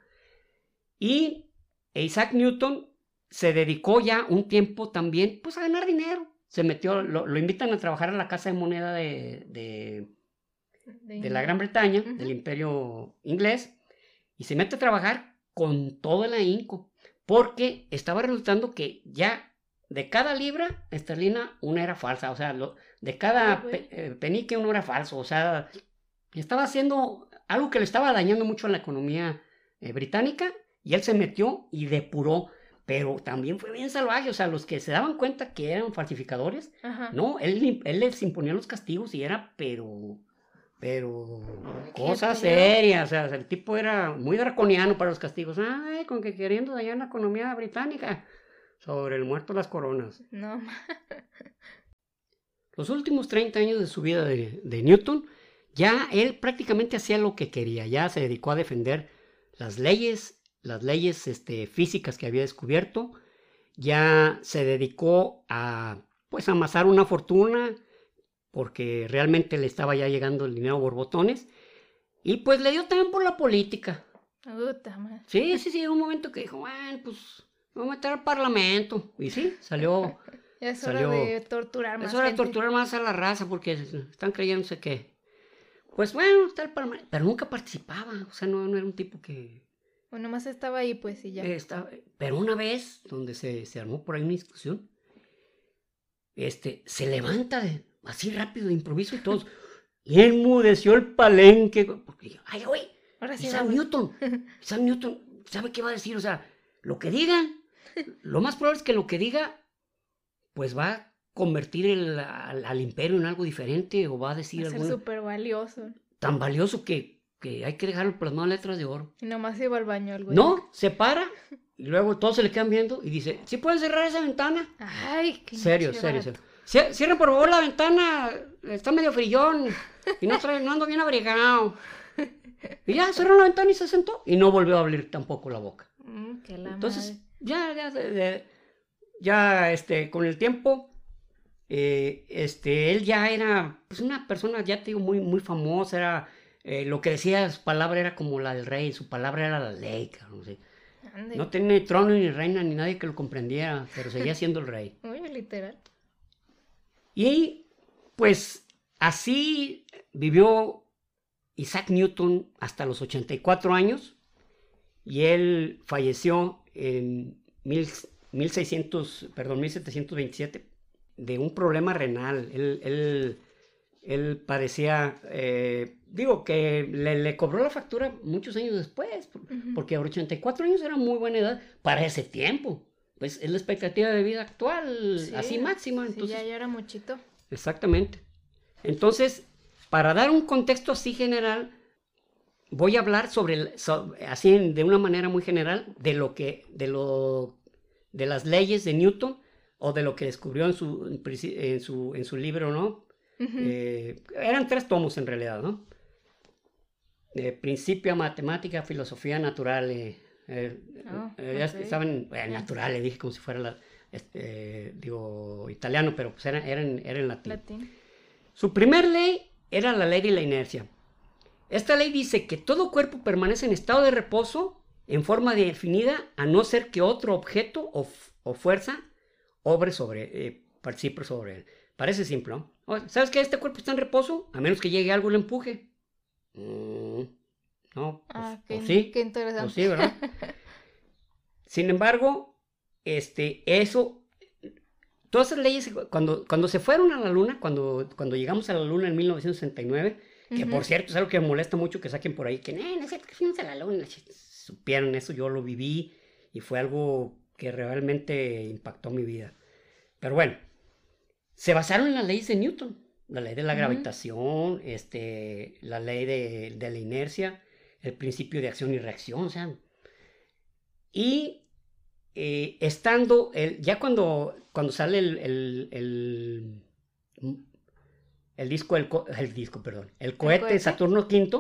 Y Isaac Newton se dedicó ya un tiempo también, pues a ganar dinero. Se metió, lo, lo invitan a trabajar a la Casa de Moneda de, de, de la Gran Bretaña, del Imperio Inglés, y se mete a trabajar con todo el ahínco, porque estaba resultando que ya de cada libra esterlina una era falsa, o sea, lo- de cada pe- eh, penique uno era falso, o sea, estaba haciendo algo que le estaba dañando mucho a la economía eh, británica, y él se metió y depuró, pero también fue bien salvaje, o sea, los que se daban cuenta que eran falsificadores, Ajá. no, él, él les imponía los castigos y era, pero, pero, Qué cosa pedo. seria, o sea, el tipo era muy draconiano para los castigos, ay, con que queriendo dañar la economía británica, sobre el muerto las coronas. No, Los últimos 30 años de su vida de, de Newton, ya él prácticamente hacía lo que quería, ya se dedicó a defender las leyes, las leyes este, físicas que había descubierto, ya se dedicó a pues amasar una fortuna porque realmente le estaba ya llegando el dinero a borbotones y pues le dio también por la política. Madre. Sí, sí, sí, llegó un momento que dijo, bueno, pues me voy a meter al parlamento. Y sí, salió, Ya es hora Salió- de torturar más es hora de torturar más a la raza porque están creyéndose que. Pues bueno, está el parlamento. Pero nunca participaba. O sea, no, no era un tipo que. O nomás estaba ahí, pues, y ya. estaba- Pero una vez, donde se, se armó por ahí una discusión, este, se levanta de- así rápido de improviso y todos. Y enmudeció el palenque. Porque dije, ay, güey, Ahora sí Isaac. Newton. Isaac Newton, ¿sabe qué va a decir? O sea, lo que digan, lo más probable es que lo que diga, pues va a convertir el- al, al imperio en algo diferente o va a decir Va a ser algo súper valioso. tan valioso que, que hay que dejarlo plasmado en letras de oro. Y nomás iba al baño el güey. No, se para y luego todos se le quedan viendo y dice, ¿sí pueden cerrar esa ventana? Ay, qué Serio, serio, serio. Cie- Cierren por favor la ventana, está medio frillón y no, trae- no ando bien abrigado. Y ya cerró la ventana y se sentó y no volvió a abrir tampoco la boca. Mm, que la Entonces, madre. ya, ya, ya, este, con el tiempo, eh, este, él ya era, pues, una persona, ya te digo, muy, muy famosa, era, eh, lo que decía, su palabra era como la del rey, su palabra era la ley, cabrón, sí. No tenía ni trono ni reina ni nadie que lo comprendiera, pero seguía siendo el rey. Muy literal. Y, pues, así vivió Isaac Newton hasta los 84 años y él falleció en mil- 1600, perdón, 1727 de un problema renal. Él, él, él padecía, eh, digo que le, le cobró la factura muchos años después, porque a los 84 años era muy buena edad para ese tiempo. Pues es la expectativa de vida actual, Sí, así máxima. Sí, Entonces, ya, ya era muchito. Exactamente. Entonces, para dar un contexto así general, voy a hablar sobre, el- así de una manera muy general, de lo que, de lo, de las leyes de Newton o de lo que descubrió en su, en su, en su libro, ¿no? Eh, eran tres tomos en realidad, ¿no? Eh, principio, matemática, filosofía natural. Eh, oh, estaban naturales, dije como si fuera la, este, digo, italiano, pero pues era, en latín. Su primer ley era la ley de la inercia. Esta ley dice que todo cuerpo permanece en estado de reposo en forma definida a no ser que otro objeto o, fuerza obre sobre, eh, participe sobre él. Parece simple, ¿no? ¿Sabes que este cuerpo está en reposo? A menos que llegue algo y lo empuje. Mm, no, pues, ah, pues sí. Qué interesante. Pues sí, ¿verdad? Sin embargo, este, eso, todas esas leyes, cuando, cuando se fueron a la luna, cuando, cuando llegamos a la luna en 1969, que por cierto es algo que me molesta mucho que saquen por ahí, que no, no es cierto que fuimos a la luna, supieron eso, yo lo viví y fue algo que realmente impactó mi vida. Pero bueno, se basaron en las leyes de Newton, la ley de la gravitación, este, la ley de, de, la inercia, el principio de acción y reacción, o sea, y eh, estando, el, ya cuando, cuando sale el, el, el, disco, el, el, disco, perdón, el cohete, Saturno V,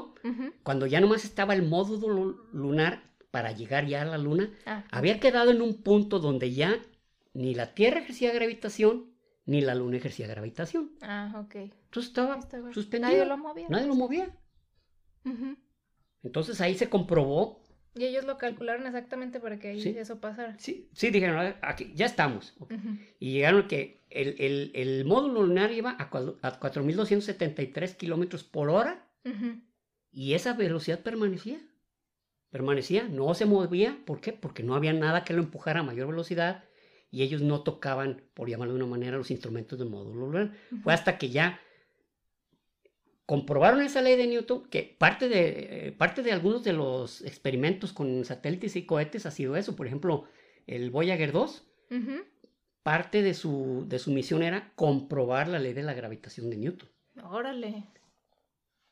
cuando ya nomás estaba el módulo lunar para llegar ya a la luna, ah, había quedado en un punto donde ya ni la Tierra ejercía gravitación, ni la luna ejercía gravitación. Ah, ok. Entonces estaba, suspendido. Nadie lo movía. Nadie lo movía. Entonces ahí se comprobó y ellos lo calcularon exactamente para que eso pasara. Sí, sí, dijeron, aquí, ya estamos. Y llegaron que el, el, módulo lunar iba a, a 4.273 kilómetros por hora y esa velocidad permanecía. Permanecía, no se movía. ¿Por qué? Porque no había nada que lo empujara a mayor velocidad y ellos no tocaban, por llamarlo de una manera, los instrumentos del módulo lunar. Fue hasta que ya comprobaron esa ley de Newton, que parte de, eh, parte de algunos de los experimentos con satélites y cohetes ha sido eso. Por ejemplo, el Voyager 2, parte de su, de su misión era comprobar la ley de la gravitación de Newton. Órale.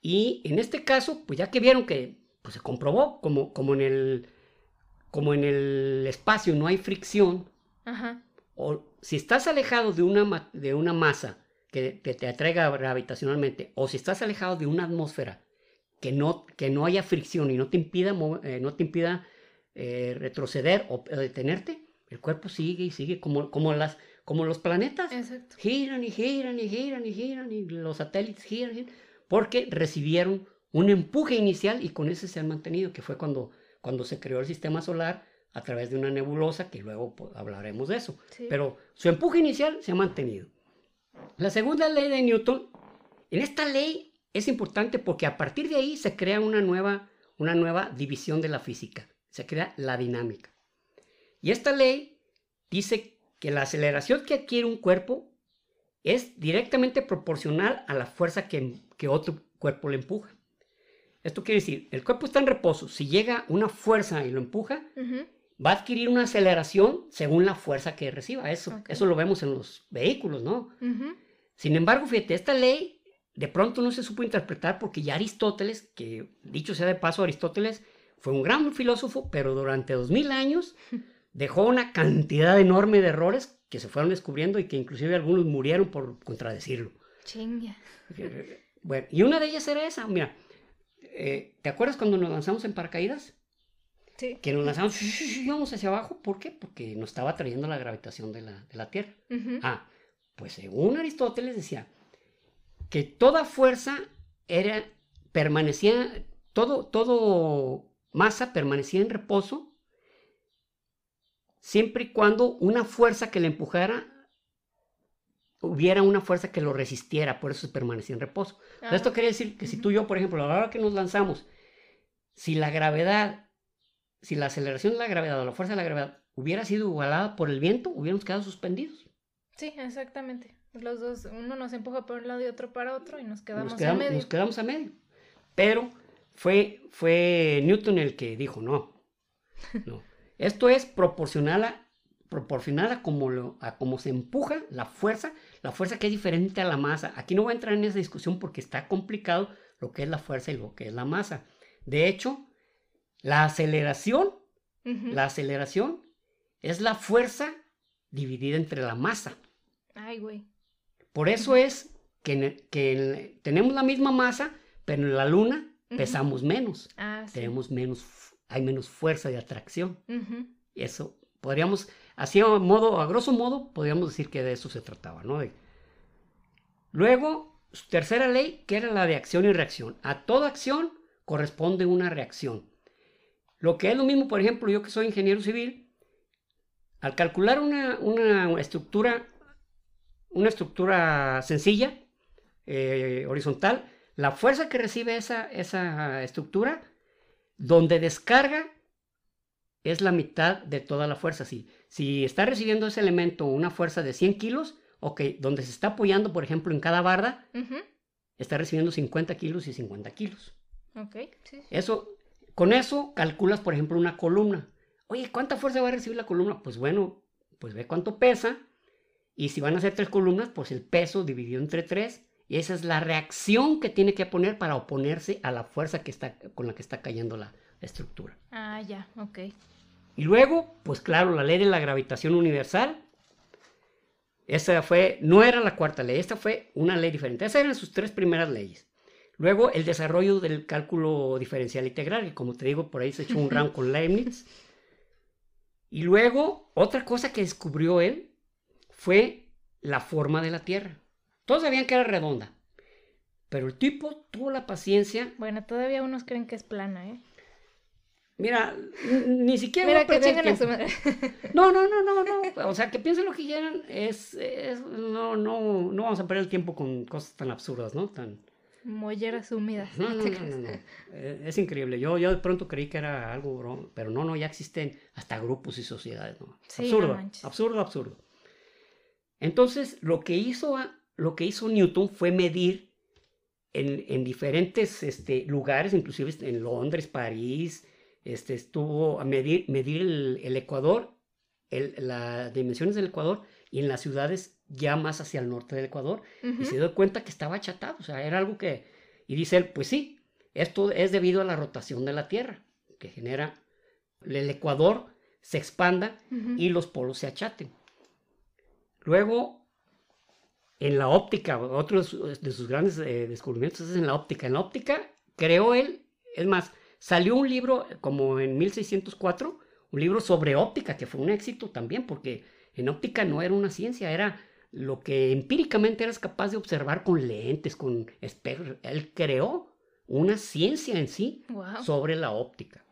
Y en este caso, pues ya que vieron que pues, se comprobó, como, como, en el, como en el espacio no hay fricción, o si estás alejado de una, de una masa que, te atraiga gravitacionalmente, o si estás alejado de una atmósfera que no, que no haya fricción y no te impida, eh, no te impida eh, retroceder o detenerte, el cuerpo sigue y sigue como, como, las, como los planetas. Giran y giran y giran y giran y los satélites giran, porque recibieron un empuje inicial y con ese se han mantenido, que fue cuando, cuando se creó el sistema solar a través de una nebulosa, que luego pues, hablaremos de eso. Pero su empuje inicial se ha mantenido. La segunda ley de Newton, en esta ley es importante porque a partir de ahí se crea una nueva, una nueva división de la física, se crea la dinámica. Y esta ley dice que la aceleración que adquiere un cuerpo es directamente proporcional a la fuerza que, otro cuerpo le empuja. Esto quiere decir, el cuerpo está en reposo, si llega una fuerza y lo empuja, va a adquirir una aceleración según la fuerza que reciba. Eso, eso lo vemos en los vehículos, ¿no? Sin embargo, fíjate, esta ley de pronto no se supo interpretar porque ya Aristóteles, que dicho sea de paso, Aristóteles fue un gran filósofo, pero durante dos mil años dejó una cantidad enorme de errores que se fueron descubriendo y que inclusive algunos murieron por contradecirlo. Chinga. Bueno, y una de ellas era esa, mira, eh, ¿te acuerdas cuando nos lanzamos en paracaídas? Que nos lanzamos, íbamos hacia abajo. ¿Por qué? Porque nos estaba trayendo la gravitación de la, Tierra. Ah, pues según Aristóteles decía que toda fuerza era, permanecía, todo, todo masa permanecía en reposo siempre y cuando una fuerza que le empujara hubiera una fuerza que lo resistiera, por eso permanecía en reposo. Esto ah. quiere decir que si tú y yo, por ejemplo, a la hora que nos lanzamos, si la gravedad si la aceleración de la gravedad o la fuerza de la gravedad hubiera sido igualada por el viento, hubiéramos quedado suspendidos. Sí, exactamente. Los dos, uno nos empuja por un lado y otro para otro y nos quedamos, a medio. Nos quedamos a medio. Pero fue, fue Newton el que dijo, no, no. Esto es proporcional a, proporcional a como, lo, a como se empuja la fuerza, la fuerza que es diferente a la masa. Aquí no voy a entrar en esa discusión porque está complicado lo que es la fuerza y lo que es la masa. De hecho, la aceleración, la aceleración es la fuerza dividida entre la masa. Ay, güey. Por eso es que, que tenemos la misma masa, pero en la luna pesamos menos. Ah, sí. Tenemos menos, hay menos fuerza de atracción. Y eso podríamos, así a modo, a grosso modo, podríamos decir que de eso se trataba, ¿no? Luego, tercera ley, que era la de acción y reacción. A toda acción corresponde una reacción. Lo que es lo mismo, por ejemplo, yo que soy ingeniero civil, al calcular una, estructura, una estructura sencilla, eh, horizontal, la fuerza que recibe esa, esa estructura, donde descarga, es la mitad de toda la fuerza. Si, si está recibiendo ese elemento una fuerza de 100 kilos, ok, donde se está apoyando, por ejemplo, en cada barda, está recibiendo 50 kilos y 50 kilos. Ok, sí. Eso, con eso calculas, por ejemplo, una columna. Oye, ¿cuánta fuerza va a recibir la columna? Pues bueno, pues ve cuánto pesa. Y si van a ser tres columnas, pues el peso dividido entre tres. Y esa es la reacción que tiene que poner para oponerse a la fuerza que está, con la que está cayendo la estructura. Ah, ya, ok. Y luego, pues claro, la ley de la gravitación universal. Esa fue, no era la cuarta ley, esta fue una ley diferente. Esas eran sus tres primeras leyes. Luego el desarrollo del cálculo diferencial integral, que como te digo, por ahí se echó un round con Leibniz. Y luego otra cosa que descubrió él fue la forma de la Tierra. Todos sabían que era redonda, pero el tipo tuvo la paciencia. Bueno, todavía unos creen que es plana, ¿eh? Mira, ni siquiera. Mira que chingan a su madre. No, no, no, no, no. O sea, que piensen lo que quieran. Es, es, no, no, no vamos a perder el tiempo con cosas tan absurdas, ¿no? Tan, Molleras húmedas. No, no, no, eh, Es increíble. Yo, yo de pronto creí que era algo broma, pero no, no, ya existen hasta grupos y sociedades, ¿no? absurdo, absurdo, absurdo. Entonces, lo que hizo, lo que hizo Newton fue medir en, en diferentes este, lugares, inclusive en Londres, París, este, estuvo a medir, medir el, Ecuador, el, las dimensiones del Ecuador y en las ciudades ya más hacia el norte del Ecuador y se dio cuenta que estaba achatado, o sea, era algo que... Y dice él, pues sí, esto es debido a la rotación de la Tierra, que genera el Ecuador se expanda y los polos se achaten. Luego, en la óptica, otro de sus grandes eh, descubrimientos es en la óptica. En la óptica creó él, es más, salió un libro como en 1604, un libro sobre óptica, que fue un éxito también, porque en óptica no era una ciencia, era lo que empíricamente eras capaz de observar con lentes, con espejos. Él creó una ciencia en sí sobre la óptica.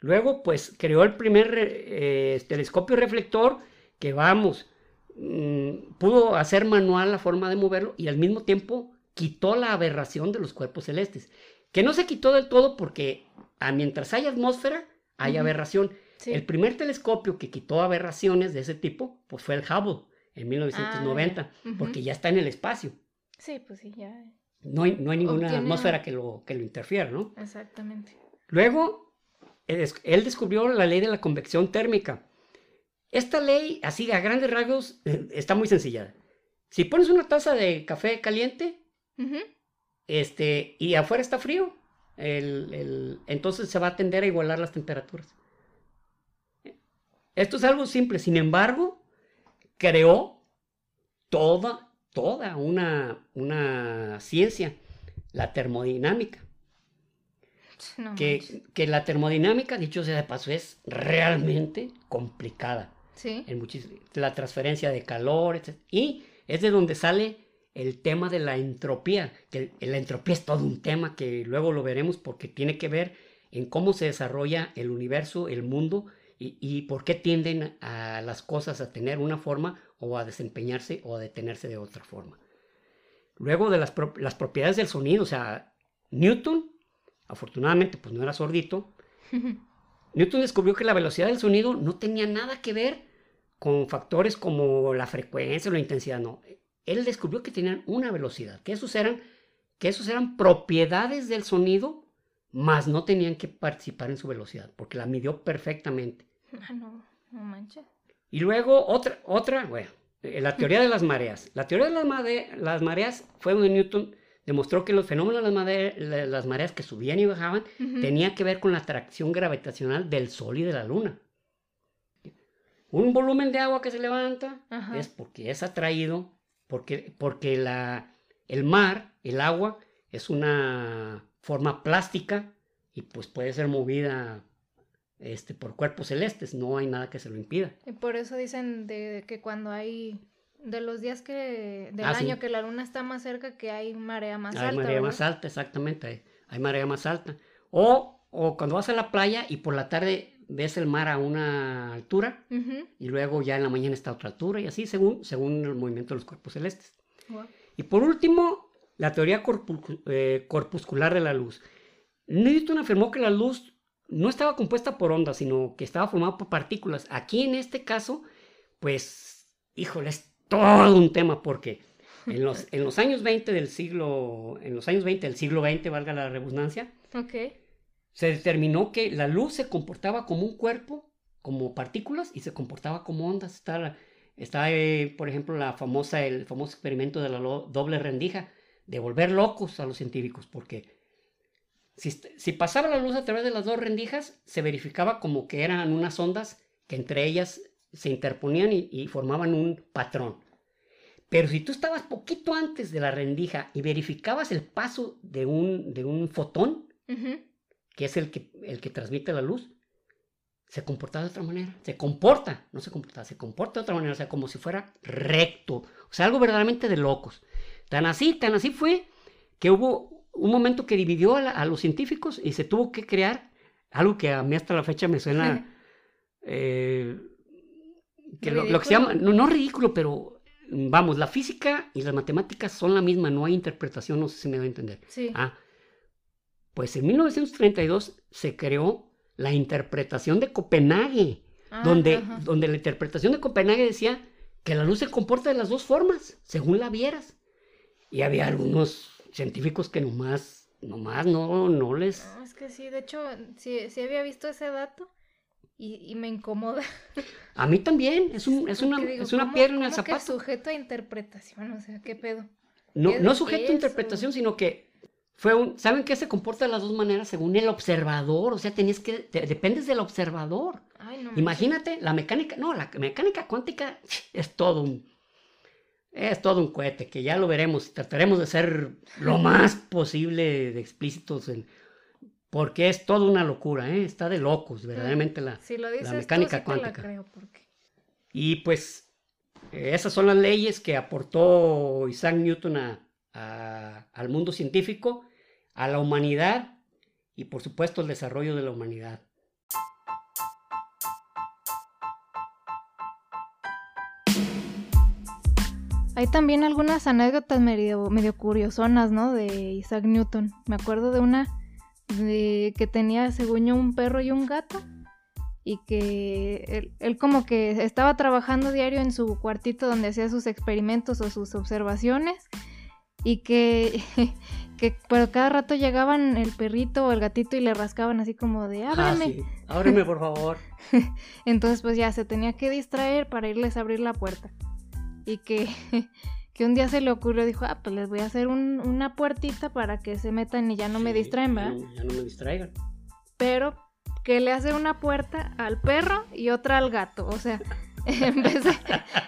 Luego, pues, creó el primer eh, telescopio reflector que, vamos, mm, pudo hacer manual la forma de moverlo y al mismo tiempo quitó la aberración de los cuerpos celestes. Que no se quitó del todo porque mientras hay atmósfera, hay aberración. El primer telescopio que quitó aberraciones de ese tipo, pues fue el Hubble en 1990, ah, porque ya está en el espacio. Sí, pues sí, ya. No hay, no hay ninguna atmósfera que lo, que lo interfiera, ¿no? Exactamente. Luego, él descubrió la ley de la convección térmica. Esta ley, así a grandes rasgos, eh, está muy sencilla. Si pones una taza de café caliente, este, y afuera está frío, entonces se va a tender a igualar las temperaturas. Esto es algo simple, sin embargo, creó toda, toda una, una ciencia, la termodinámica. que, que, la termodinámica, dicho sea de paso, es realmente complicada. Sí. En la transferencia de calor, etc. Y es de donde sale el tema de la entropía, que la entropía es todo un tema que luego lo veremos porque tiene que ver en cómo se desarrolla el universo, el mundo y, por qué tienden a las cosas a tener una forma o a desempeñarse o a detenerse de otra forma. Luego de las, las propiedades del sonido, o sea, Newton, afortunadamente pues no era sordito, Newton descubrió que la velocidad del sonido no tenía nada que ver con factores como la frecuencia o la intensidad, no. Él descubrió que tenían una velocidad, que esos eran, que esos eran propiedades del sonido, más no tenían que participar en su velocidad, porque la midió perfectamente. Ah, no, no manches. Y luego otra, otra, bueno, eh, la teoría de las mareas. La teoría de las, las mareas fue donde Newton demostró que los fenómenos de las, mareas que subían y bajaban tenía que ver con la atracción gravitacional del Sol y de la Luna. un volumen de agua que se levanta es porque es atraído, porque, porque la, el mar, el agua, es una forma plástica y pues puede ser movida este, por cuerpos celestes, no hay nada que se lo impida. Y por eso dicen de que cuando hay, de los días que, del ah, año que la luna está más cerca, que hay marea más alta. Hay marea más alta, exactamente, hay, marea más alta. O, o cuando vas a la playa y por la tarde ves el mar a una altura y luego ya en la mañana está a otra altura y así según, según el movimiento de los cuerpos celestes. Y por último, la teoría eh, corpuscular de la luz. Newton afirmó que la luz no estaba compuesta por ondas, sino que estaba formada por partículas. Aquí en este caso, pues, híjole, es todo un tema porque en los, en los años 20 del siglo, en los años 20 del siglo XX, valga la redundancia, okay se determinó que la luz se comportaba como un cuerpo, como partículas, y se comportaba como ondas. Está, está eh, por ejemplo, la famosa, el famoso experimento de la doble rendija, de volver locos a los científicos, porque si, pasaba la luz a través de las dos rendijas, se verificaba como que eran unas ondas que entre ellas se interponían y, formaban un patrón. Pero si tú estabas poquito antes de la rendija y verificabas el paso de un, de un fotón, que es el que, el que transmite la luz, se comporta de otra manera. Se comporta, no se comporta, se comporta de otra manera, o sea, como si fuera recto. O sea, algo verdaderamente de locos. Tan así, tan así fue que hubo un momento que dividió a, los científicos y se tuvo que crear algo que a mí hasta la fecha me suena... Eh, que lo, que se llama, no, no ridículo, pero vamos, la física y las matemáticas son la misma, no hay interpretación, no sé si me doy a entender. Sí. Ah, pues en 1932 se creó la interpretación de Copenhague, ah, donde, donde la interpretación de Copenhague decía que la luz se comporta de las dos formas, según la vieras. Y había algunos científicos que nomás, nomás no, no les... No, es que sí, de hecho, sí, sí había visto ese dato y, me incomoda. A mí también, es, un, es una, es una piedra en el zapato. Que sujeto a interpretación, o sea, ¿qué pedo? No, no sujeto a interpretación, sino que fue un, ¿saben qué se comporta de las dos maneras según el observador? O sea, tenías que, dependes del observador. Imagínate, la mecánica, no, la mecánica cuántica es todo un, es todo un cohete, que ya lo veremos, trataremos de ser lo más posible de explícitos en, porque es toda una locura, ¿eh? está de locos, verdaderamente la, la mecánica cuántica. Y pues esas son las leyes que aportó Isaac Newton al mundo científico a la humanidad y por supuesto el desarrollo de la humanidad. Hay también algunas anécdotas medio, medio curiosonas, ¿no? De Isaac Newton. Me acuerdo de una de que tenía, según yo, un perro y un gato. Y que él, él, como que estaba trabajando diario en su cuartito donde hacía sus experimentos o sus observaciones. Y que que pero cada rato llegaban el perrito o el gatito y le rascaban así como de ah, ábreme. ábreme por favor. Entonces pues ya se tenía que distraer para irles a abrir la puerta. Y que, que un día se le ocurrió, dijo, ah, pues les voy a hacer una puertita para que se metan y ya no me distraen, ¿verdad? ya no me distraigan. Pero que le hace una puerta al perro y otra al gato. O sea, en vez, de,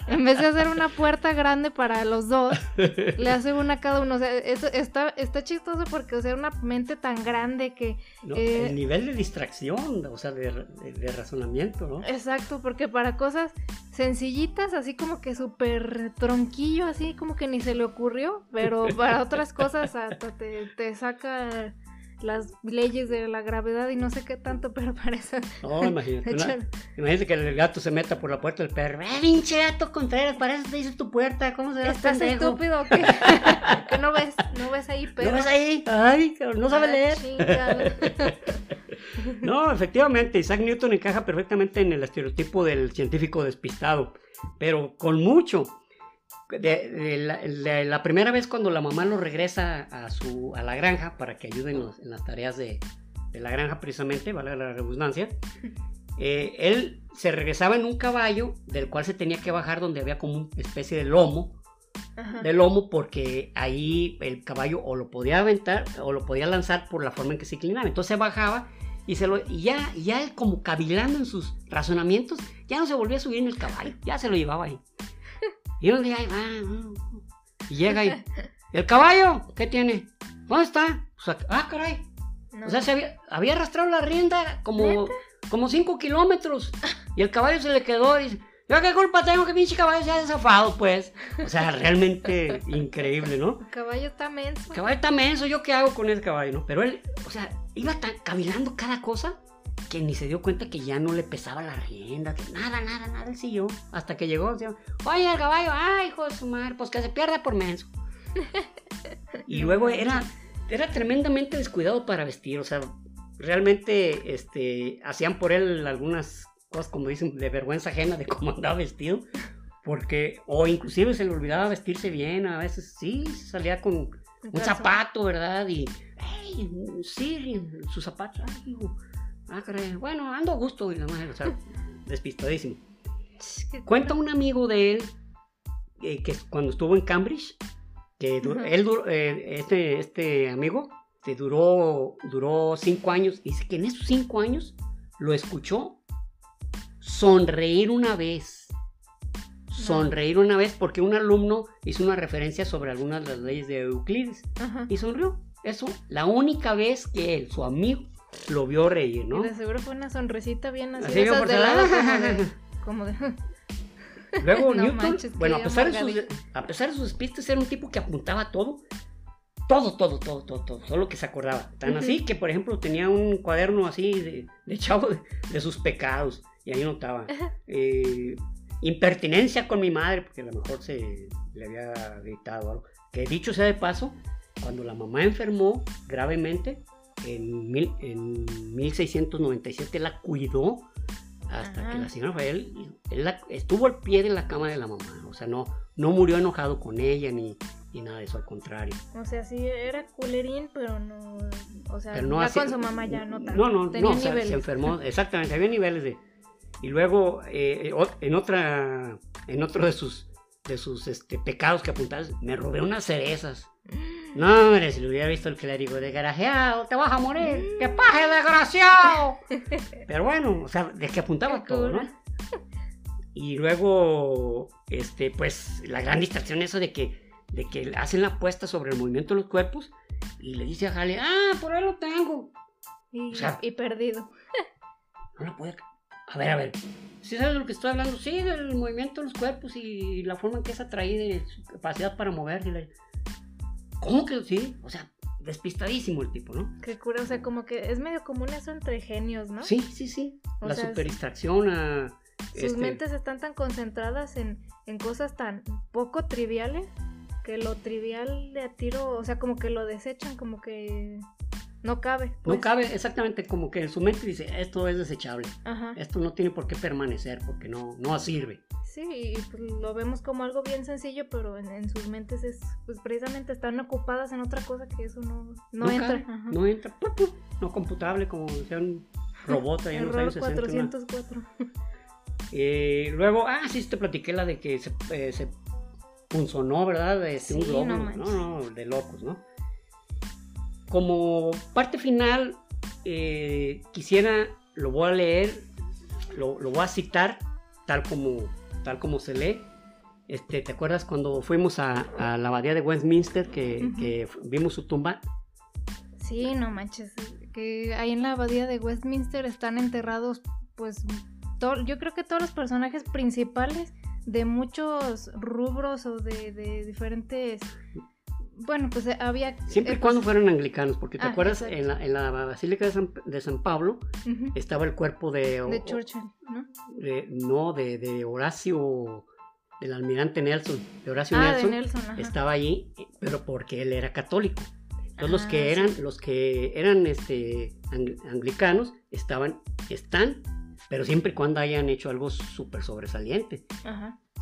en vez de hacer una puerta grande para los dos, le hace una a cada uno. O sea, eso está, está chistoso porque, o sea, una mente tan grande que... Eh, el nivel de distracción, o sea, de, de, razonamiento, ¿no? Exacto, porque para cosas sencillitas, así como que súper tronquillo, así como que ni se le ocurrió, pero para otras cosas hasta te, te saca las leyes de la gravedad y no sé qué tanto, pero parece. No, imagínate. imagínate que el gato se meta por la puerta del perro. ¡Eh, pinche gato Contreras! Para eso te dice tu puerta. ¿Cómo se ve? ¿Estás estúpido o qué? ¿Que no ves? ¿No ves ahí, pero? ¿No ves ahí? Ay, no sabe leer. no, efectivamente, Isaac Newton encaja perfectamente en el estereotipo del científico despistado, pero con mucho de, la, primera vez cuando la mamá lo regresa a, su, a la granja para que ayuden en las tareas de, la granja precisamente, vale la redundancia, eh, él se regresaba en un caballo del cual se tenía que bajar donde había como una especie de lomo, de lomo porque ahí el caballo o lo podía aventar o lo podía lanzar por la forma en que se inclinaba. Entonces bajaba Y, se lo, y ya, ya él como cavilando en sus razonamientos, ya no se volvió a subir en el caballo, ya se lo llevaba ahí. Y un día ahí va, y llega ahí. ¿El caballo? ¿Qué tiene? ¿Dónde está? ah, caray. O sea, se había, había, arrastrado la rienda como, como cinco kilómetros. Y el caballo se le quedó y dice, ¿yo qué culpa tengo que pinche caballo se haya desafado, pues? O sea, realmente increíble, ¿no? El caballo está menso. El caballo está menso, ¿yo qué hago con ese caballo, no? Pero él, o sea, iba tan, cavilando cada cosa que ni se dio cuenta que ya no le pesaba la rienda, que nada, nada, nada, él siguió. Hasta que llegó, oye, el caballo, ay, hijo de su madre, pues que se pierda por menso. y luego era, era tremendamente descuidado para vestir, o sea, realmente este, hacían por él algunas cosas, como dicen, de vergüenza ajena de cómo andaba vestido. Porque, o inclusive se le olvidaba vestirse bien, a veces sí, salía con un zapato, ¿verdad? Y, hey, sí, su zapato, ay, ah, bueno, ando a gusto, y la madre, o sea, despistadísimo. Cuenta un amigo de él eh, que cuando estuvo en Cambridge, que él, eh, este, este amigo, te duró, duró cinco años, y dice que en esos cinco años lo escuchó sonreír una vez. Sonreír una vez porque un alumno hizo una referencia sobre algunas de las leyes de Euclides y sonrió. Eso, la única vez que él, su amigo, lo vio reír, ¿no? Y de seguro fue una sonrisita bien así, esas de lado, como de... Luego Newton, bueno, a pesar, de sus, a pesar de sus despistes, era un tipo que apuntaba todo. Todo, todo, todo, todo, todo, solo que se acordaba. Tan así que, por ejemplo, tenía un cuaderno así de, de chavo de, sus pecados. Y ahí notaba. Eh, impertinencia con mi madre, porque a lo mejor se le había gritado algo. Que dicho sea de paso, cuando la mamá enfermó gravemente, en, mil, en 1697 la cuidó hasta que la señora fue él, estuvo al pie de la cama de la mamá, o sea, no, no murió enojado con ella ni, ni nada de eso, al contrario. O sea, sí era culerín, pero no, o sea, ya con su mamá ya no tanto. No, no, no, o sea, se enfermó, exactamente, había niveles de... Y luego, eh, en otra, en otro de sus, de sus este, pecados que apuntabas, me robé unas cerezas. No, hombre, si lo hubiera visto el clérigo, desgraciado, te vas a morir, ¡qué paje, desgraciado! Pero bueno, o sea, de que apuntaba todo, ¿no? Y luego, este, pues, la gran distracción eso de que, de que hacen la apuesta sobre el movimiento de los cuerpos y le dice a Jale, ah, por ahí lo tengo. Y, y perdido. No lo puede. A ver, a ver. ¿Sí sabes de lo que estoy hablando? Sí, del movimiento de los cuerpos y la forma en que es atraída y su capacidad para moverse. ¿Cómo que sí? O sea, despistadísimo el tipo, ¿no? Qué cura, o sea, como que es medio común eso entre genios, ¿no? Sí, sí, sí. la superdistracción a... Sus este mentes están tan concentradas en, en cosas tan poco triviales que lo trivial de a tiro, o sea, como que lo desechan, como que no cabe. No pues. cabe, exactamente, como que en su mente dice, esto es desechable, esto no tiene por qué permanecer porque no, no sirve. Sí, y pues, lo vemos como algo bien sencillo, pero en, sus mentes es, pues precisamente están ocupadas en otra cosa que eso no, no, entra. No entra, no computable como sea un robot ahí en los años 404. Eh, luego, ah, sí, te platiqué la de que se, eh, se punzonó, ¿verdad? Este, un globo, no, no, de locos, ¿no? Como parte final, eh, quisiera, lo voy a leer, lo, voy a citar tal como, tal como se lee. Este, ¿Te acuerdas cuando fuimos a, la abadía de Westminster que, vimos su tumba? Sí, no manches, que ahí en la abadía de Westminster están enterrados, pues, yo creo que todos los personajes principales de muchos rubros o de, de diferentes bueno, pues eh, había... Siempre y cuando fueron anglicanos, porque te ah, acuerdas, en la, en la, Basílica de San, de San Pablo estaba el cuerpo de... De Churchill, ¿no? De, no, de, de, Horacio, del almirante Nelson, de Horacio ah, Nelson, de Nelson estaba allí, pero porque él era católico. Entonces los que ah, eran, los que eran este, anglicanos estaban, están, pero siempre y cuando hayan hecho algo súper sobresaliente.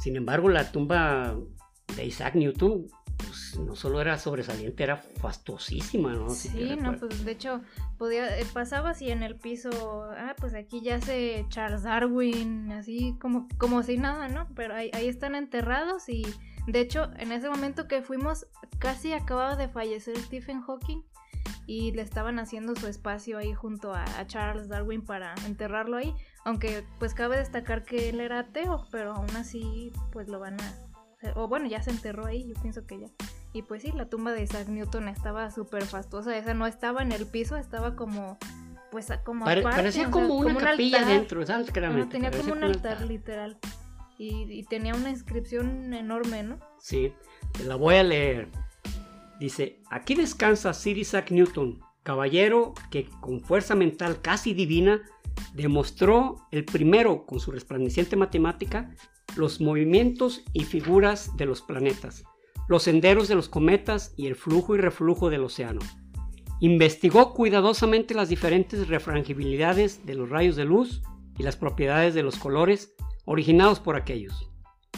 Sin embargo, la tumba de Isaac Newton pues, no solo era sobresaliente, era fastosísima, ¿no? Sí, no, pues de hecho, podía, eh, pasaba así en el piso, ah, pues aquí ya se Charles Darwin, así como, como si nada, ¿no? Pero ahí, ahí están enterrados y de hecho, en ese momento que fuimos, casi acababa de fallecer Stephen Hawking y le estaban haciendo su espacio ahí junto a, Charles Darwin para enterrarlo ahí, aunque pues cabe destacar que él era ateo, pero aún así pues lo van a... O bueno, ya se enterró ahí, yo pienso que ya. Y pues sí, la tumba de Isaac Newton estaba súper fastuosa, esa no estaba en el piso, estaba como pues como parecía como, una capilla dentro, ¿sabes? tenía como un altar, literal. Y, tenía una inscripción enorme, ¿no? Sí, te la voy a leer. Dice, aquí descansa Sir Isaac Newton, caballero que con fuerza mental casi divina demostró el primero con su resplandeciente matemática los movimientos y figuras de los planetas, los senderos de los cometas y el flujo y reflujo del océano Investigó cuidadosamente las diferentes refrangibilidades de los rayos de luz y las propiedades de los colores originados por aquellos.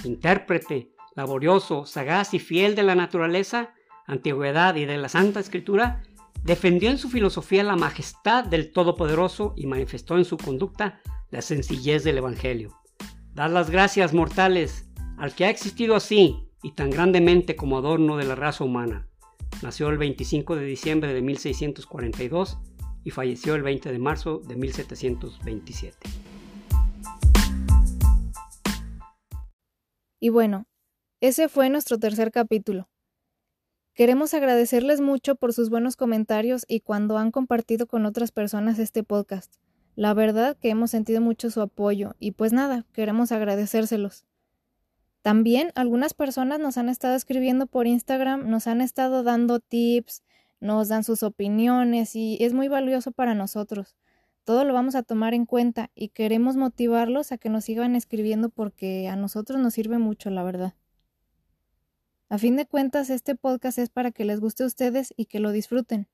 Intérprete, laborioso, sagaz y fiel de la naturaleza, antigüedad y de la Santa Escritura, defendió en su filosofía la majestad del Todopoderoso y manifestó en su conducta la sencillez del Evangelio. Dad las gracias, mortales, al que ha existido así y tan grandemente como adorno de la raza humana Nació el 25 de diciembre de 1642 y falleció el 20 de marzo de 1727. Y bueno, ese fue nuestro tercer capítulo. Queremos agradecerles mucho por sus buenos comentarios y cuando han compartido con otras personas este podcast. La verdad que hemos sentido mucho su apoyo y pues nada, queremos agradecérselos. También algunas personas nos han estado escribiendo por Instagram, nos han estado dando tips, nos dan sus opiniones y es muy valioso para nosotros. Todo lo vamos a tomar en cuenta y queremos motivarlos a que nos sigan escribiendo porque a nosotros nos sirve mucho, la verdad. A fin de cuentas, este podcast es para que les guste a ustedes y que lo disfruten.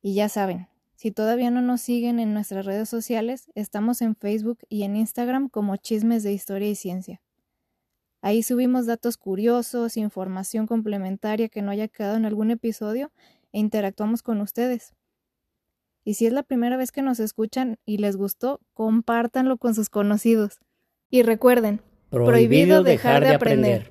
Y ya saben, si todavía no nos siguen en nuestras redes sociales, estamos en Facebook y en Instagram como Chismes de Historia y Ciencia. Ahí subimos datos curiosos, información complementaria que no haya quedado en algún episodio e interactuamos con ustedes. Y si es la primera vez que nos escuchan y les gustó, compártanlo con sus conocidos. Y recuerden, prohibido, dejar, de aprender.